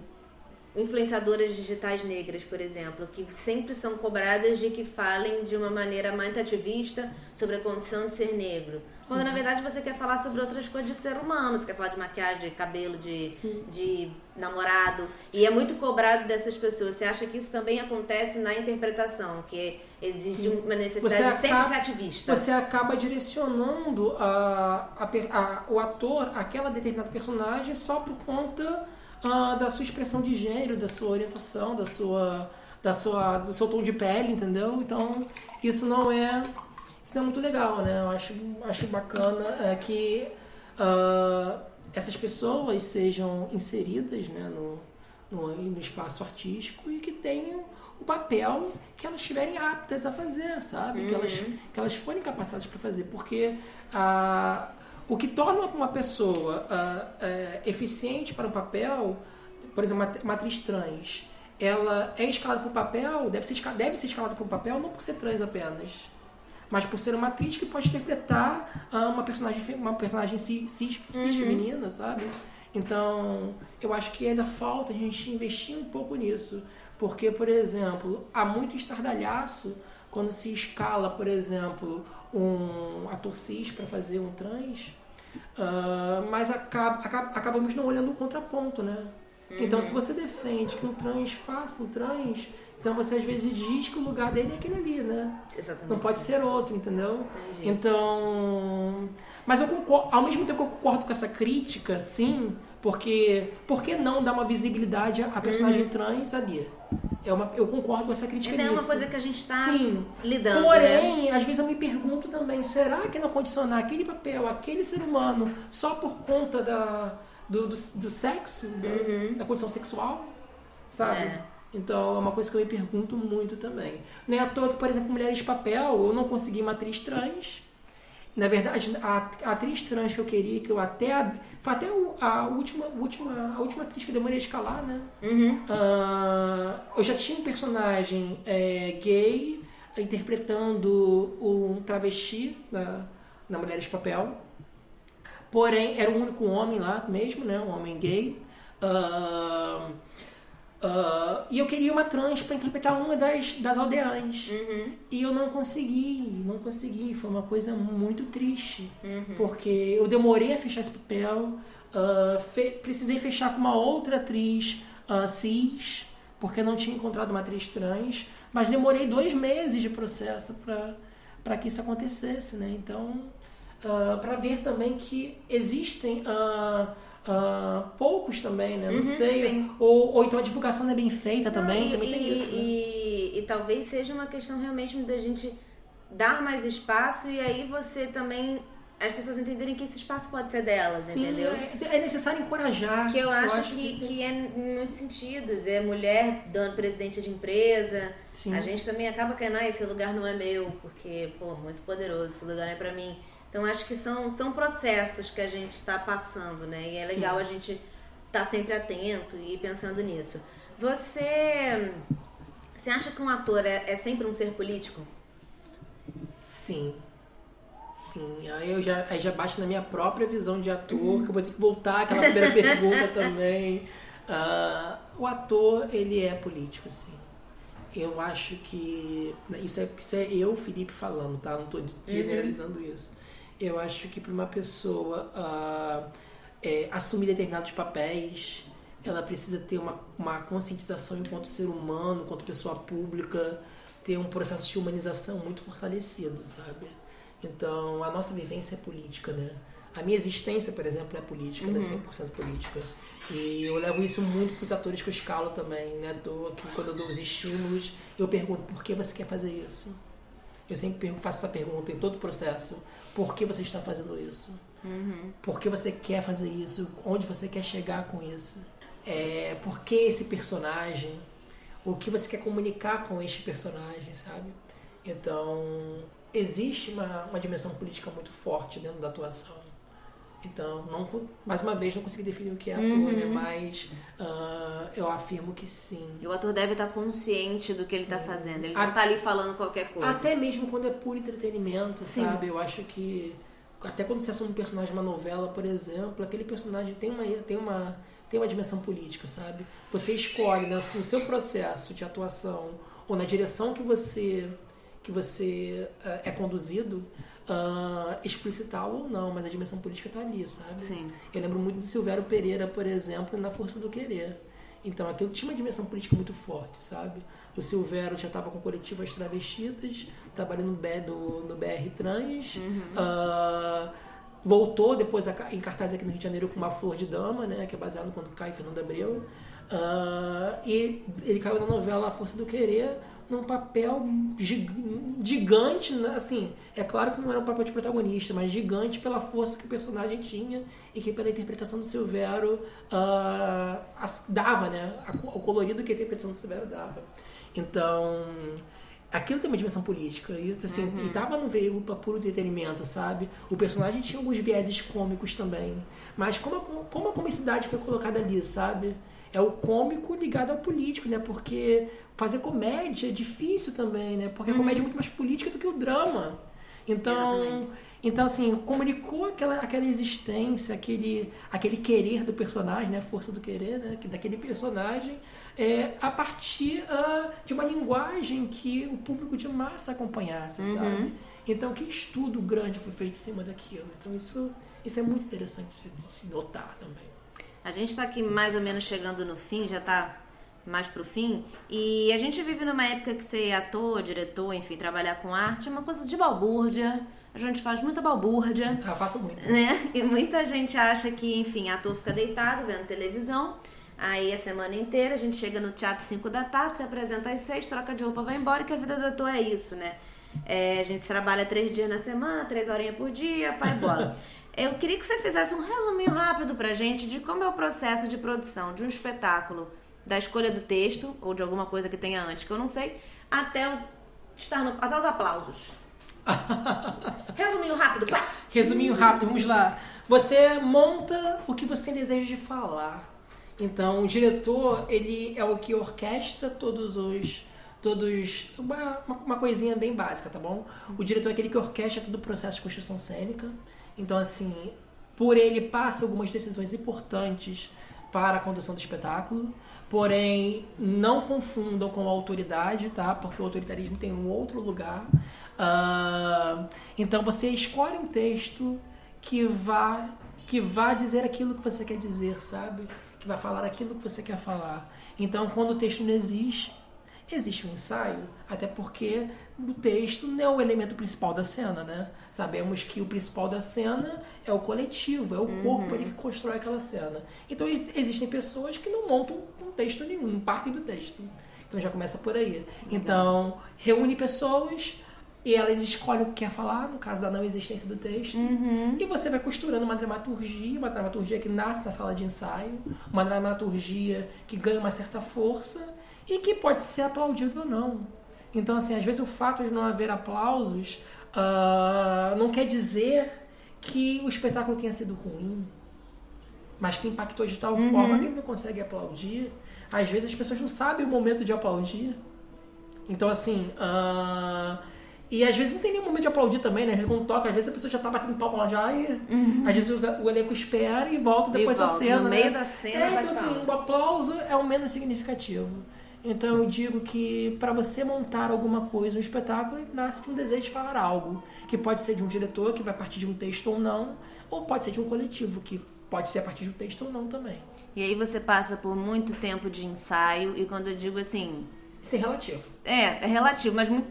Speaker 1: influenciadoras digitais negras, por exemplo, que sempre são cobradas de que falem de uma maneira muito ativista sobre a condição de ser negro. Quando na verdade você quer falar sobre outras coisas de ser humano, você quer falar de maquiagem, de cabelo, de, de namorado. E é muito cobrado dessas pessoas. Você acha que isso também acontece na interpretação, que existe Sim. uma necessidade de sempre ser ativista?
Speaker 2: Você acaba direcionando a, a, a, o ator, aquela determinada personagem, só por conta uh, da sua expressão de gênero, da sua orientação, da sua, da sua, do seu tom de pele, entendeu? Então, isso não é, isso não é muito legal, né? Eu acho, acho bacana é, que uh, essas pessoas sejam inseridas né, no, no, no espaço artístico e que tenham o papel que elas estiverem aptas a fazer, sabe? Uhum. Que, elas, uhum. que elas forem capacitadas para fazer. Porque a, o que torna uma pessoa uh, uh, eficiente para um papel, por exemplo, uma, atriz trans, ela é escalada para o papel, deve ser, deve ser escalada para um papel não por ser trans apenas, mas por ser uma atriz que pode interpretar uh, uma personagem, uma personagem cis, cis, cis uhum. feminina, sabe? Então, eu acho que ainda falta a gente investir um pouco nisso. Porque, por exemplo, há muito estardalhaço quando se escala, por exemplo, um ator cis para fazer um trans, Uh, mas acaba, acaba, acabamos não olhando o contraponto, né? Uhum. Então, se você defende que um trans faça um trans, então você às vezes diz que o lugar dele é aquele ali, né?
Speaker 1: Exatamente.
Speaker 2: Não pode ser outro, entendeu? Entendi. Então. Mas eu concordo, ao mesmo tempo que eu concordo com essa crítica, sim, porque por que não dar uma visibilidade à personagem uhum. trans, sabia? É uma, eu concordo com essa crítica
Speaker 1: Ainda
Speaker 2: nisso.
Speaker 1: é uma coisa que a gente está lidando.
Speaker 2: Porém,
Speaker 1: né?
Speaker 2: às vezes eu me pergunto também, será que não condicionar aquele papel, aquele ser humano, só por conta da, do, do, do sexo, uhum. da, da, condição sexual? Sabe? É. Então é uma coisa que eu me pergunto muito também. Não é à toa que, por exemplo, Mulheres de Papel, eu não consegui uma atriz trans na verdade, a, a, atriz trans que eu queria, que eu até. Foi até a última, última, a última atriz que eu demorei a escalar, né?
Speaker 1: Uhum.
Speaker 2: Uh, eu já tinha um personagem é, gay interpretando um travesti na, na Mulheres de Papel. Porém, era o único homem lá mesmo, né? Um homem gay. Uh, Uh, e eu queria uma trans para interpretar uma das, das aldeãs.
Speaker 1: Uhum.
Speaker 2: E eu não consegui, não consegui. Foi uma coisa muito triste.
Speaker 1: Uhum.
Speaker 2: Porque eu demorei a fechar esse papel, uh, fe precisei fechar com uma outra atriz uh, cis, porque não tinha encontrado uma atriz trans. Mas demorei dois meses de processo para que isso acontecesse. Né? Então, para ver também que existem. Uh, poucos também, né? Não uhum, sei. Ou, ou então a divulgação não é bem feita também,
Speaker 1: e,
Speaker 2: também
Speaker 1: e,
Speaker 2: tem isso.
Speaker 1: Né? E, e, talvez seja uma questão realmente da gente dar mais espaço e aí você também. As pessoas entenderem que esse espaço pode ser delas,
Speaker 2: Sim,
Speaker 1: entendeu?
Speaker 2: É, é necessário encorajar.
Speaker 1: Que eu acho, eu acho que, que, que, é em muitos sentidos. É mulher dando presidente de empresa. Sim. A gente também acaba caindo, ah, esse lugar não é meu, porque, pô, muito poderoso, esse lugar não é pra mim. Então acho que são, são processos que a gente está passando, né? E é Sim. legal a gente estar tá sempre atento e pensando nisso. Você, você acha que um ator é, é sempre um ser político?
Speaker 2: Sim. Sim, aí eu já, aí já bate na minha própria visão de ator, uhum. que eu vou ter que voltar àquela primeira pergunta também. Uh, o ator, ele é político, sim. Eu acho que. Isso é, isso é eu, Felipe, falando, tá? Não estou generalizando uhum. isso. Eu acho que para uma pessoa uh, é, assumir determinados papéis, ela precisa ter uma, uma conscientização enquanto ser humano, enquanto pessoa pública, ter um processo de humanização muito fortalecido, sabe? Então, a nossa vivência é política, né? A minha existência, por exemplo, é política, uhum. ela é 100% política. E eu levo isso muito para os atores que eu escalo também, né? Do, aqui, quando eu dou os estímulos, eu pergunto por que você quer fazer isso? Eu sempre faço essa pergunta em todo o processo. Por que você está fazendo isso? Uhum. Por que você quer fazer isso? Onde você quer chegar com isso? É, por que esse personagem? O que você quer comunicar com este personagem, sabe? Então, existe uma, uma dimensão política muito forte dentro da atuação. Então, não, mais uma vez, não consegui definir o que é ator, uhum. né? Mas uh, eu afirmo que sim.
Speaker 1: E o ator deve estar consciente do que ele está fazendo. Ele não está ali falando qualquer coisa.
Speaker 2: Até mesmo quando é puro entretenimento, sim. sabe? Eu acho que... Até quando você assume um personagem de uma novela, por exemplo, aquele personagem tem uma, tem uma, tem uma dimensão política, sabe? Você escolhe né, no seu processo de atuação ou na direção que você, que você uh, é conduzido uh, explicitá-lo ou não, mas a dimensão política está ali, sabe?
Speaker 1: Sim.
Speaker 2: Eu lembro muito do Silvério Pereira, por exemplo, na Força do Querer. Então aquilo tinha uma dimensão política muito forte, sabe? O Silvério já estava com coletivas travestidas, trabalhando no, B, do, no BR Trans. Uhum. Uh, voltou depois a, em cartaz aqui no Rio de Janeiro com uma Flor de Dama, né? Que é baseado no quando cai Fernando Abreu. Uh, e ele caiu na novela A Força do Querer num papel gigante, né? assim, é claro que não era um papel de protagonista, mas gigante pela força que o personagem tinha e que pela interpretação do Silvério uh, dava, né? O colorido que a interpretação do Silvério dava. Então, aquilo tem uma dimensão política. E, assim, uhum. e tava no veículo para puro entretenimento, sabe? O personagem tinha alguns vieses cômicos também. Mas como a, como a comicidade foi colocada ali, sabe? É o cômico ligado ao político, né? Porque fazer comédia é difícil também, né? Porque a uhum. comédia é muito mais política do que o drama. Então, então assim, comunicou aquela, aquela existência, aquele, aquele querer do personagem, né? A força do querer, né? Daquele personagem, é, a partir uh, de uma linguagem que o público de massa acompanhasse, uhum. sabe? Então, que estudo grande foi feito em cima daquilo. Então, isso, isso é muito interessante de se notar também.
Speaker 1: A gente está aqui mais ou menos chegando no fim, já está mais pro fim. E a gente vive numa época que ser ator, diretor, enfim, trabalhar com arte é uma coisa de balbúrdia. A gente faz muita balbúrdia.
Speaker 2: Eu faço muito.
Speaker 1: Né? E muita gente acha que, enfim, ator fica deitado vendo televisão. Aí a semana inteira a gente chega no teatro 5 da tarde, se apresenta às 6, troca de roupa, vai embora, que a vida do ator é isso, né? É, a gente trabalha três dias na semana, três horinhas por dia, pai bola. Eu queria que você fizesse um resuminho rápido pra gente de como é o processo de produção de um espetáculo da escolha do texto, ou de alguma coisa que tenha antes, que eu não sei, até o, estar no, até os aplausos. Resuminho rápido. Pá.
Speaker 2: Resuminho rápido, vamos lá. Você monta o que você tem desejo de falar. Então, o diretor, ele é o que orquestra todos os todos uma, uma coisinha bem básica, tá bom? O diretor é aquele que orquestra todo o processo de construção cênica. Então, assim, por ele passa algumas decisões importantes para a condução do espetáculo. Porém, não confundam com a autoridade, tá? Porque o autoritarismo tem um outro lugar. Uh, então você escolhe um texto que vá, que vá dizer aquilo que você quer dizer, sabe? Que vai falar aquilo que você quer falar. Então, quando o texto não existe, existe um ensaio, até porque o texto não é o elemento principal da cena, né? Sabemos que o principal da cena é o coletivo, é o uhum. corpo ali que constrói aquela cena. Então existem pessoas que não montam um texto nenhum, não partem do texto. Então já começa por aí. Então, reúne pessoas e elas escolhem o que quer falar, no caso da não existência do texto, uhum. e você vai costurando uma dramaturgia, uma dramaturgia que nasce na sala de ensaio, uma dramaturgia que ganha uma certa força e que pode ser aplaudido ou não. Então, assim, às vezes o fato de não haver aplausos uh, não quer dizer que o espetáculo tenha sido ruim, mas que impactou de tal uhum. forma que ele não consegue aplaudir. Às vezes as pessoas não sabem o momento de aplaudir. Então, assim, uh, E às vezes não tem nenhum momento de aplaudir também, né? Às vezes quando toca, às vezes a pessoa já tá batendo palma lá já e às vezes o, elenco espera e volta depois
Speaker 1: Uhum.
Speaker 2: Da cena.
Speaker 1: no
Speaker 2: né?
Speaker 1: meio da cena,
Speaker 2: É, então assim,
Speaker 1: palma.
Speaker 2: o aplauso é o menos significativo. Então eu digo que para você montar alguma coisa, um espetáculo, nasce de um desejo de falar algo. Que pode ser de um diretor, que vai partir de um texto ou não, ou pode ser de um coletivo, que pode ser a partir de um texto ou não também.
Speaker 1: E aí você passa por muito tempo de ensaio, e quando eu digo assim,
Speaker 2: Isso é relativo.
Speaker 1: É, é relativo, mas muito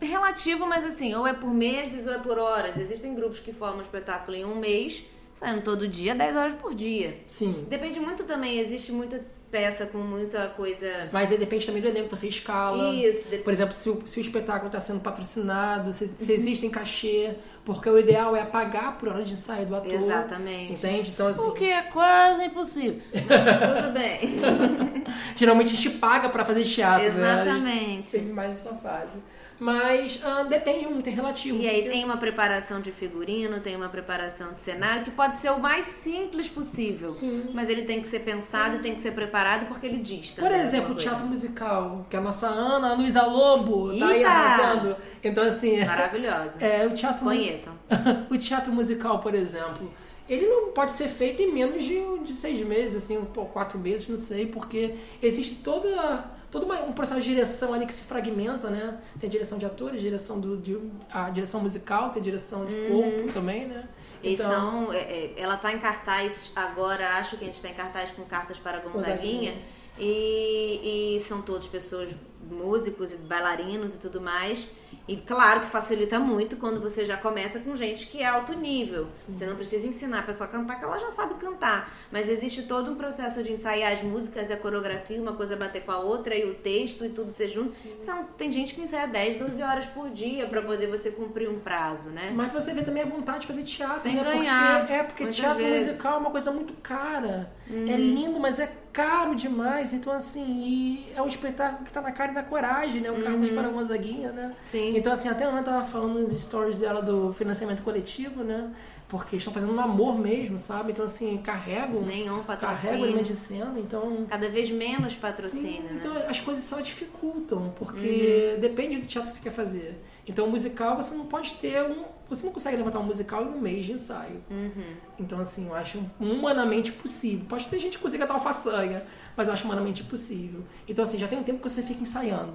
Speaker 1: relativo, mas assim, ou é por meses ou é por horas. Existem grupos que formam um espetáculo em um mês, saindo todo dia, 10 horas por dia.
Speaker 2: Sim.
Speaker 1: Depende muito também, existe muita peça com muita coisa.
Speaker 2: Mas aí depende também do elenco que você escala.
Speaker 1: Isso, de-
Speaker 2: Por exemplo, se o, se o espetáculo está sendo patucinado, se, se existem cachê, porque o ideal é pagar por hora de ensaio do ator.
Speaker 1: Exatamente.
Speaker 2: Entende? Então, assim,
Speaker 3: O que é quase impossível.
Speaker 1: Tudo bem.
Speaker 2: geralmente a gente paga para fazer teatro, né?
Speaker 1: Exatamente.
Speaker 2: Teve mais essa fase. Mas ah, depende muito, é relativo.
Speaker 1: E aí
Speaker 2: porque-
Speaker 1: tem uma preparação de figurino, tem uma preparação de cenário que pode ser o mais simples possível.
Speaker 2: Sim.
Speaker 1: Mas ele tem que ser pensado, tem que ser preparado porque ele diz
Speaker 2: Por exemplo, teatro musical, que a nossa Ana, a Luísa Lobo, tá aí arrasando. Então, assim,
Speaker 1: Maravilhosa.
Speaker 2: é, o teatro
Speaker 1: Conheçam.
Speaker 2: o teatro musical, por exemplo, ele não pode ser feito em menos de, de seis meses, assim, ou quatro meses, não sei, porque existe toda, todo uma- um processo de direção ali que se fragmenta, né? Tem a direção de atores, direção do, de, a direção musical, tem a direção de corpo também, né?
Speaker 1: E são, é, é, ela tá em cartaz agora, acho que a gente tá em cartaz com cartas para Gonzaguinha.
Speaker 2: Gonzaguinha.
Speaker 1: E, e são todos pessoas, músicos e bailarinos e tudo mais. E claro que facilita muito quando você já começa com gente que é alto nível. Você não precisa ensinar a pessoa a cantar, que ela já sabe cantar. Mas existe todo um processo de ensaiar as músicas e a coreografia, uma coisa bater com a outra e o texto e tudo ser junto. São, tem gente que ensaia 10, 12 horas por dia pra poder você cumprir um prazo, né?
Speaker 2: Mas você vê também a vontade de fazer teatro,
Speaker 1: Sem
Speaker 2: né?
Speaker 1: ganhar,
Speaker 2: Porque, é, porque teatro
Speaker 1: vezes.
Speaker 2: musical é uma coisa muito cara.
Speaker 1: Uhum.
Speaker 2: É lindo, mas é caro demais. Então, assim, e é um espetáculo que tá na cara e na coragem, né? O Cartas para Gonzaguinha, né?
Speaker 1: Uhum. Sim.
Speaker 2: Então, assim, até a Ana tava falando nos stories dela do financiamento coletivo, né? Porque estão fazendo um amor mesmo, sabe? Então, assim, carregam.
Speaker 1: Nenhum
Speaker 2: Carregam
Speaker 1: patrocínio.
Speaker 2: elemento de cena, então.
Speaker 1: Cada vez menos
Speaker 2: Sim,
Speaker 1: patrocínio, né?
Speaker 2: então as coisas só dificultam, porque
Speaker 1: Uhum.
Speaker 2: depende do teatro que você quer fazer. Então, o musical você não pode ter um. Você não consegue levantar um musical em um mês de ensaio.
Speaker 1: Uhum.
Speaker 2: Então, assim, eu acho humanamente possível. Pode ter gente que consiga dar uma façanha, mas eu acho humanamente possível. Então, assim, já tem um tempo que você fica ensaiando.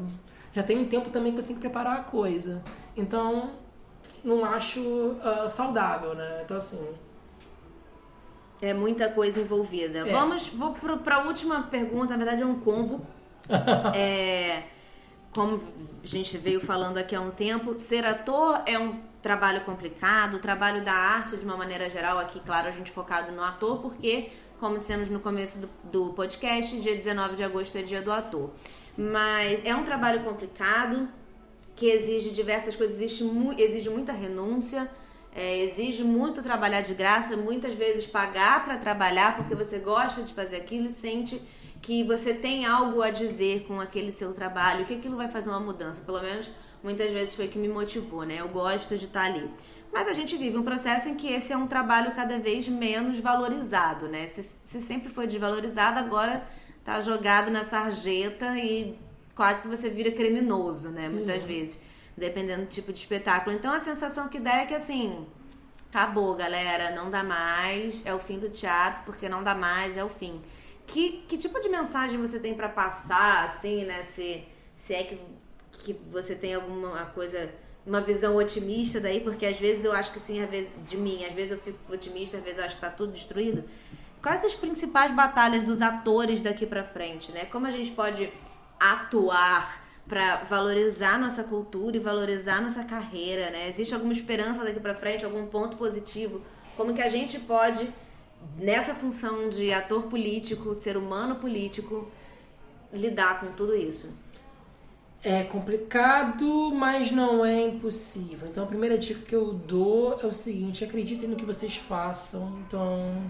Speaker 2: Já tem um tempo também que você tem que preparar a coisa. Então, não acho ah, saudável, né? Então, assim.
Speaker 1: É muita coisa envolvida.
Speaker 2: É.
Speaker 1: Vamos, vou pro, pra última pergunta, na verdade é um combo. é, como a gente veio falando aqui há um tempo, ser ator é um trabalho complicado, o trabalho da arte de uma maneira geral, aqui, claro, a gente focado no ator, porque, como dissemos no começo do, do podcast, dia 19 de agosto é dia do ator. Mas é um trabalho complicado, que exige diversas coisas, exige, exige muita renúncia, é, exige muito trabalhar de graça, muitas vezes pagar para trabalhar porque você gosta de fazer aquilo e sente que você tem algo a dizer com aquele seu trabalho, que aquilo vai fazer uma mudança. Pelo menos muitas vezes foi o que me motivou, né? Eu gosto de estar ali. Mas a gente vive um processo em que esse é um trabalho cada vez menos valorizado, né? Se, se sempre foi desvalorizado, agora tá jogado na sarjeta e quase que você vira criminoso, né? Muitas vezes, dependendo do tipo de espetáculo. Então a sensação que dá é que assim, acabou, galera, não dá mais, é o fim do teatro, porque não dá mais, é o fim. Que, que tipo de mensagem você tem pra passar, assim, né? Se, se é que, que você tem alguma coisa, uma visão otimista daí, porque às vezes eu acho que sim, às vezes, de mim, às vezes eu fico otimista, às vezes eu acho que tá tudo destruído. Quais as principais batalhas dos atores daqui pra frente, né? Como a gente pode atuar para valorizar nossa cultura e valorizar nossa carreira, né? Existe alguma esperança daqui para frente, algum ponto positivo? Como que a gente pode nessa função de ator político, ser humano político, lidar com tudo isso?
Speaker 2: É complicado, mas não é impossível. Então a primeira dica que eu dou é o seguinte: acreditem no que vocês façam. Então,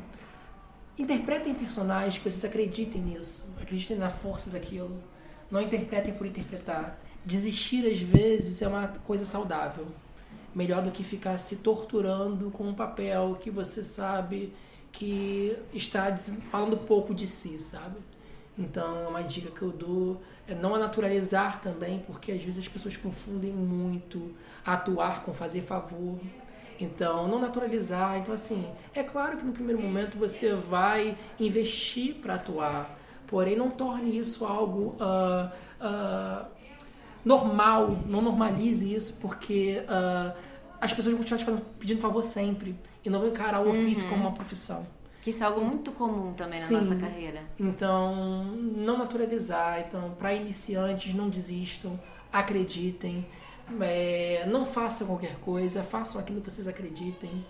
Speaker 2: interpretem personagens que vocês acreditem nisso, acreditem na força daquilo. Não interpretem por interpretar. Desistir às vezes é uma coisa saudável. Melhor do que ficar se torturando com um papel que você sabe que está falando pouco de si, sabe? Então, é uma dica que eu dou é não a naturalizar também, porque às vezes as pessoas confundem muito atuar com fazer favor. Então, não naturalizar. Então, assim, é claro que no primeiro momento você vai investir para atuar, porém não torne isso algo uh, uh, normal, não normalize isso, porque uh, as pessoas vão continuar te fazendo, pedindo favor sempre e não vão encarar o ofício
Speaker 1: Uhum.
Speaker 2: como uma profissão.
Speaker 1: Que isso é algo muito comum também na
Speaker 2: Sim.
Speaker 1: nossa carreira.
Speaker 2: Então, não naturalizar. Então, para iniciantes, não desistam, acreditem, é, não façam qualquer coisa, façam aquilo que vocês acreditem.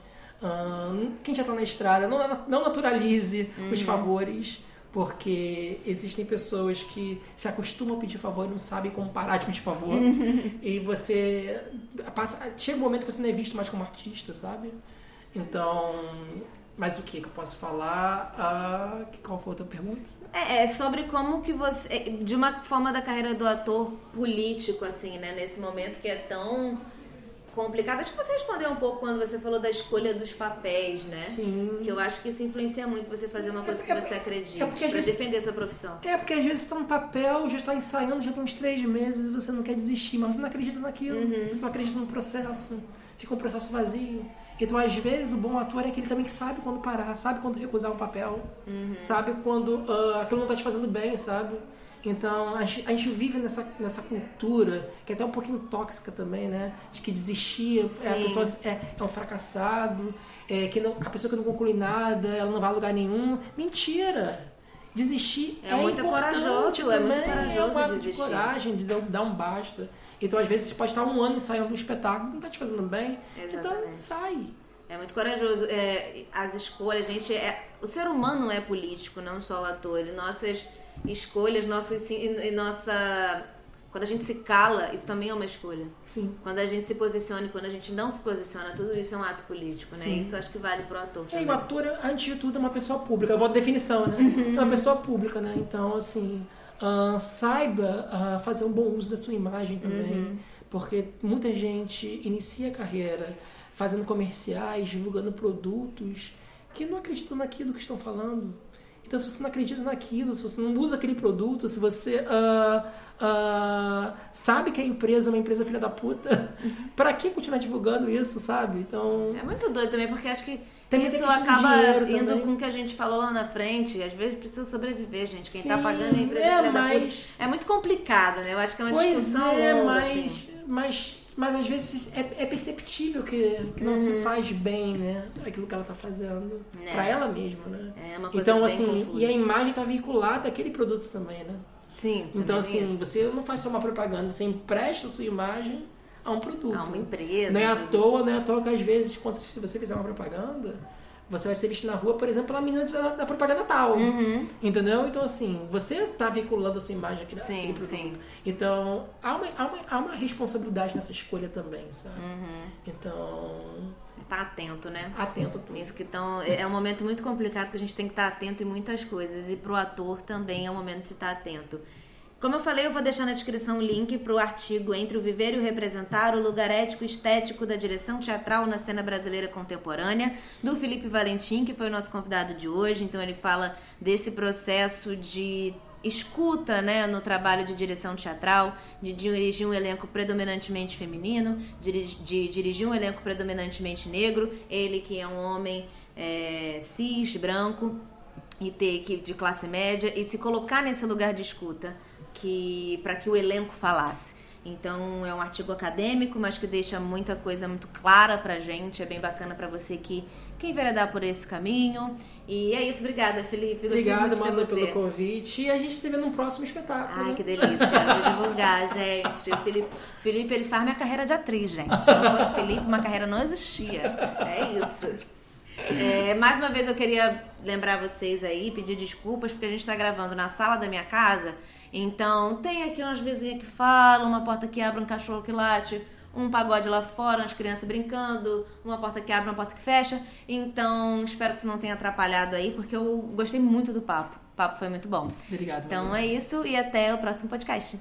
Speaker 2: Quem já está na estrada, não, não naturalize os favores, porque existem pessoas que se acostumam a pedir favor e não sabem como parar de pedir favor. e você passa, chega um momento que você não é visto mais como artista, sabe? Então, mas o que que eu posso falar? Ah, que- qual foi a outra pergunta?
Speaker 1: É, é sobre como que você. é, De uma forma da carreira do ator político, assim, né? Nesse momento que é tão complicado. Acho que você respondeu um pouco quando você falou da escolha dos papéis, né?
Speaker 2: Sim.
Speaker 1: Que eu acho que isso influencia muito você fazer uma coisa que
Speaker 2: É-
Speaker 1: você acredita.
Speaker 2: é às
Speaker 1: pra
Speaker 2: vezes-
Speaker 1: defender sua profissão.
Speaker 2: É, porque às vezes você tá no papel, já está ensaiando, já tem uns três meses e você não quer desistir, mas você não acredita naquilo,
Speaker 1: Uhum.
Speaker 2: você não acredita no processo, fica um processo vazio. Então, às vezes, o bom ator é aquele também que sabe quando parar, sabe quando recusar um papel,
Speaker 1: Uhum.
Speaker 2: sabe quando ah, aquilo não tá te fazendo bem, sabe? Então, a gente, a gente vive nessa, nessa cultura, que é até um pouquinho tóxica também, né? De que desistir, é, a
Speaker 1: Sim.
Speaker 2: pessoa é, é um fracassado, é, que não, a pessoa que não conclui nada, ela não vai a lugar nenhum. Mentira! Desistir
Speaker 1: É
Speaker 2: é,
Speaker 1: muito corajoso, é muito
Speaker 2: também,
Speaker 1: corajoso
Speaker 2: é um ato de
Speaker 1: desistir.
Speaker 2: coragem, dizer, dar um basta. Então, às vezes, você pode estar um ano ensaiando um espetáculo, não tá te fazendo bem. Então,
Speaker 1: Exatamente.
Speaker 2: sai.
Speaker 1: É muito corajoso. É, as escolhas, a gente é. O ser humano é político, não só o ator. E nossas escolhas, nossos, e, e nossa. Quando a gente se cala, isso também é uma escolha.
Speaker 2: Sim.
Speaker 1: Quando a gente se posiciona e quando a gente não se posiciona, tudo isso é um ato político, né?
Speaker 2: Sim.
Speaker 1: Isso acho que vale pro ator.
Speaker 2: E aí,
Speaker 1: também.
Speaker 2: o ator, antes de tudo, é uma pessoa pública. Eu vou à definição, né? É uma pessoa pública, né? Então, assim, ah, saiba ah, fazer um bom uso da sua imagem também. Porque muita gente inicia a carreira fazendo comerciais, divulgando produtos que não acreditam naquilo que estão falando. Então, se você não acredita naquilo, se você não usa aquele produto, se você ah, ah, sabe que a empresa é uma empresa filha da puta, pra que continuar divulgando isso, sabe? Então,
Speaker 1: É muito doido também, porque acho que
Speaker 2: Tem
Speaker 1: isso acaba indo
Speaker 2: também.
Speaker 1: com o que a gente falou lá na frente. Às vezes precisa sobreviver, gente. Quem tá
Speaker 2: Sim,
Speaker 1: pagando é a empresa
Speaker 2: é, mas-
Speaker 1: É muito complicado, né? Eu acho que é uma
Speaker 2: Pois
Speaker 1: discussão
Speaker 2: é,
Speaker 1: longa,
Speaker 2: mas,
Speaker 1: assim.
Speaker 2: mas, mas às vezes é, é perceptível que, que não
Speaker 1: Uhum.
Speaker 2: se faz bem, né? Aquilo que ela tá fazendo.
Speaker 1: É.
Speaker 2: Pra ela mesma, né?
Speaker 1: É uma coisa
Speaker 2: Então, assim,
Speaker 1: confusa.
Speaker 2: e a imagem tá vinculada àquele produto também, né?
Speaker 1: Sim,
Speaker 2: Então, assim,
Speaker 1: isso.
Speaker 2: você não faz só uma propaganda, você empresta a sua imagem a um produto.
Speaker 1: a uma empresa.
Speaker 2: Não é à
Speaker 1: um
Speaker 2: toa, não é à toa que às vezes, quando se você fizer uma propaganda, você vai ser visto na rua, por exemplo, pela menina da, da propaganda tal.
Speaker 1: Uhum.
Speaker 2: Entendeu? Então, assim, você tá vinculando a sua imagem aqui
Speaker 1: Sim,
Speaker 2: produto.
Speaker 1: sim.
Speaker 2: Então, há uma, há, uma, há uma responsabilidade nessa escolha também, sabe?
Speaker 1: Uhum.
Speaker 2: Então,
Speaker 1: Tá atento, né?
Speaker 2: atento tudo.
Speaker 1: Isso que tão, é um momento muito complicado que a gente tem que estar atento em muitas coisas. E pro ator também é o momento de estar atento. Como eu falei, eu vou deixar na descrição o link para o artigo Entre o Viver e o Representar, o lugar ético estético da direção teatral na cena brasileira contemporânea, do Felipe Valentim, que foi o nosso convidado de hoje. Então ele fala desse processo de escuta né, no trabalho de direção teatral, de dirigir um elenco predominantemente feminino, de, de dirigir um elenco predominantemente negro, ele que é um homem é, cis, branco, e ter que de classe média e se colocar nesse lugar de escuta que para que o elenco falasse. Então é um artigo acadêmico, mas que deixa muita coisa muito clara pra gente. É bem bacana pra você que quem enveredar por esse caminho. E é isso, obrigada, Felipe. Gostei
Speaker 2: Obrigado,
Speaker 1: muito
Speaker 2: Manu, pelo convite. E a gente se vê num próximo espetáculo.
Speaker 1: Ai,
Speaker 2: né?
Speaker 1: que delícia. Vou divulgar, gente. O Felipe, Felipe, ele faz minha carreira de atriz, gente. Se não fosse Felipe, uma carreira não existia. É isso. É, mais uma vez eu queria lembrar vocês aí, pedir desculpas, porque a gente tá gravando na sala da minha casa. Então, tem aqui umas vizinhas que falam, uma porta que abre, um cachorro que late, um pagode lá fora, umas crianças brincando, uma porta que abre, uma porta que fecha. Então, espero que isso não tenha atrapalhado aí, porque eu gostei muito do papo. O papo foi muito bom.
Speaker 2: Obrigado.
Speaker 1: Então é isso e até o próximo podcast.